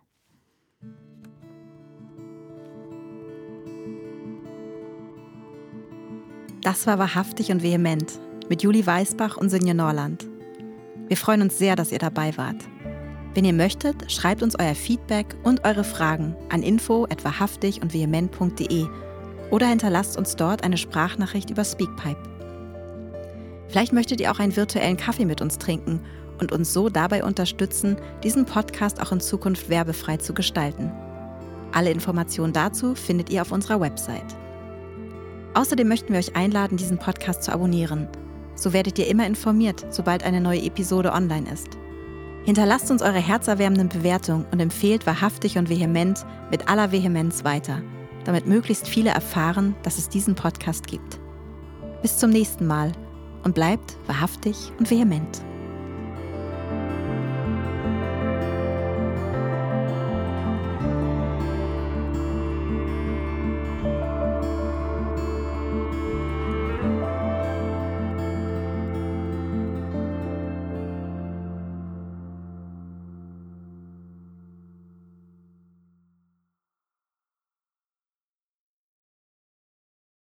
Das war wahrhaftig und vehement mit Juli Weißbach und Sinje Norland. Wir freuen uns sehr, dass ihr dabei wart. Wenn ihr möchtet, schreibt uns euer Feedback und eure Fragen an info wahrhaftig und vehement.de oder hinterlasst uns dort eine Sprachnachricht über Speakpipe. Vielleicht möchtet ihr auch einen virtuellen Kaffee mit uns trinken und uns so dabei unterstützen, diesen Podcast auch in Zukunft werbefrei zu gestalten. Alle Informationen dazu findet ihr auf unserer Website. Außerdem möchten wir euch einladen, diesen Podcast zu abonnieren. So werdet ihr immer informiert, sobald eine neue Episode online ist. Hinterlasst uns eure herzerwärmenden Bewertungen und empfehlt wahrhaftig und vehement mit aller Vehemenz weiter, damit möglichst viele erfahren, dass es diesen Podcast gibt. Bis zum nächsten Mal und bleibt wahrhaftig und vehement.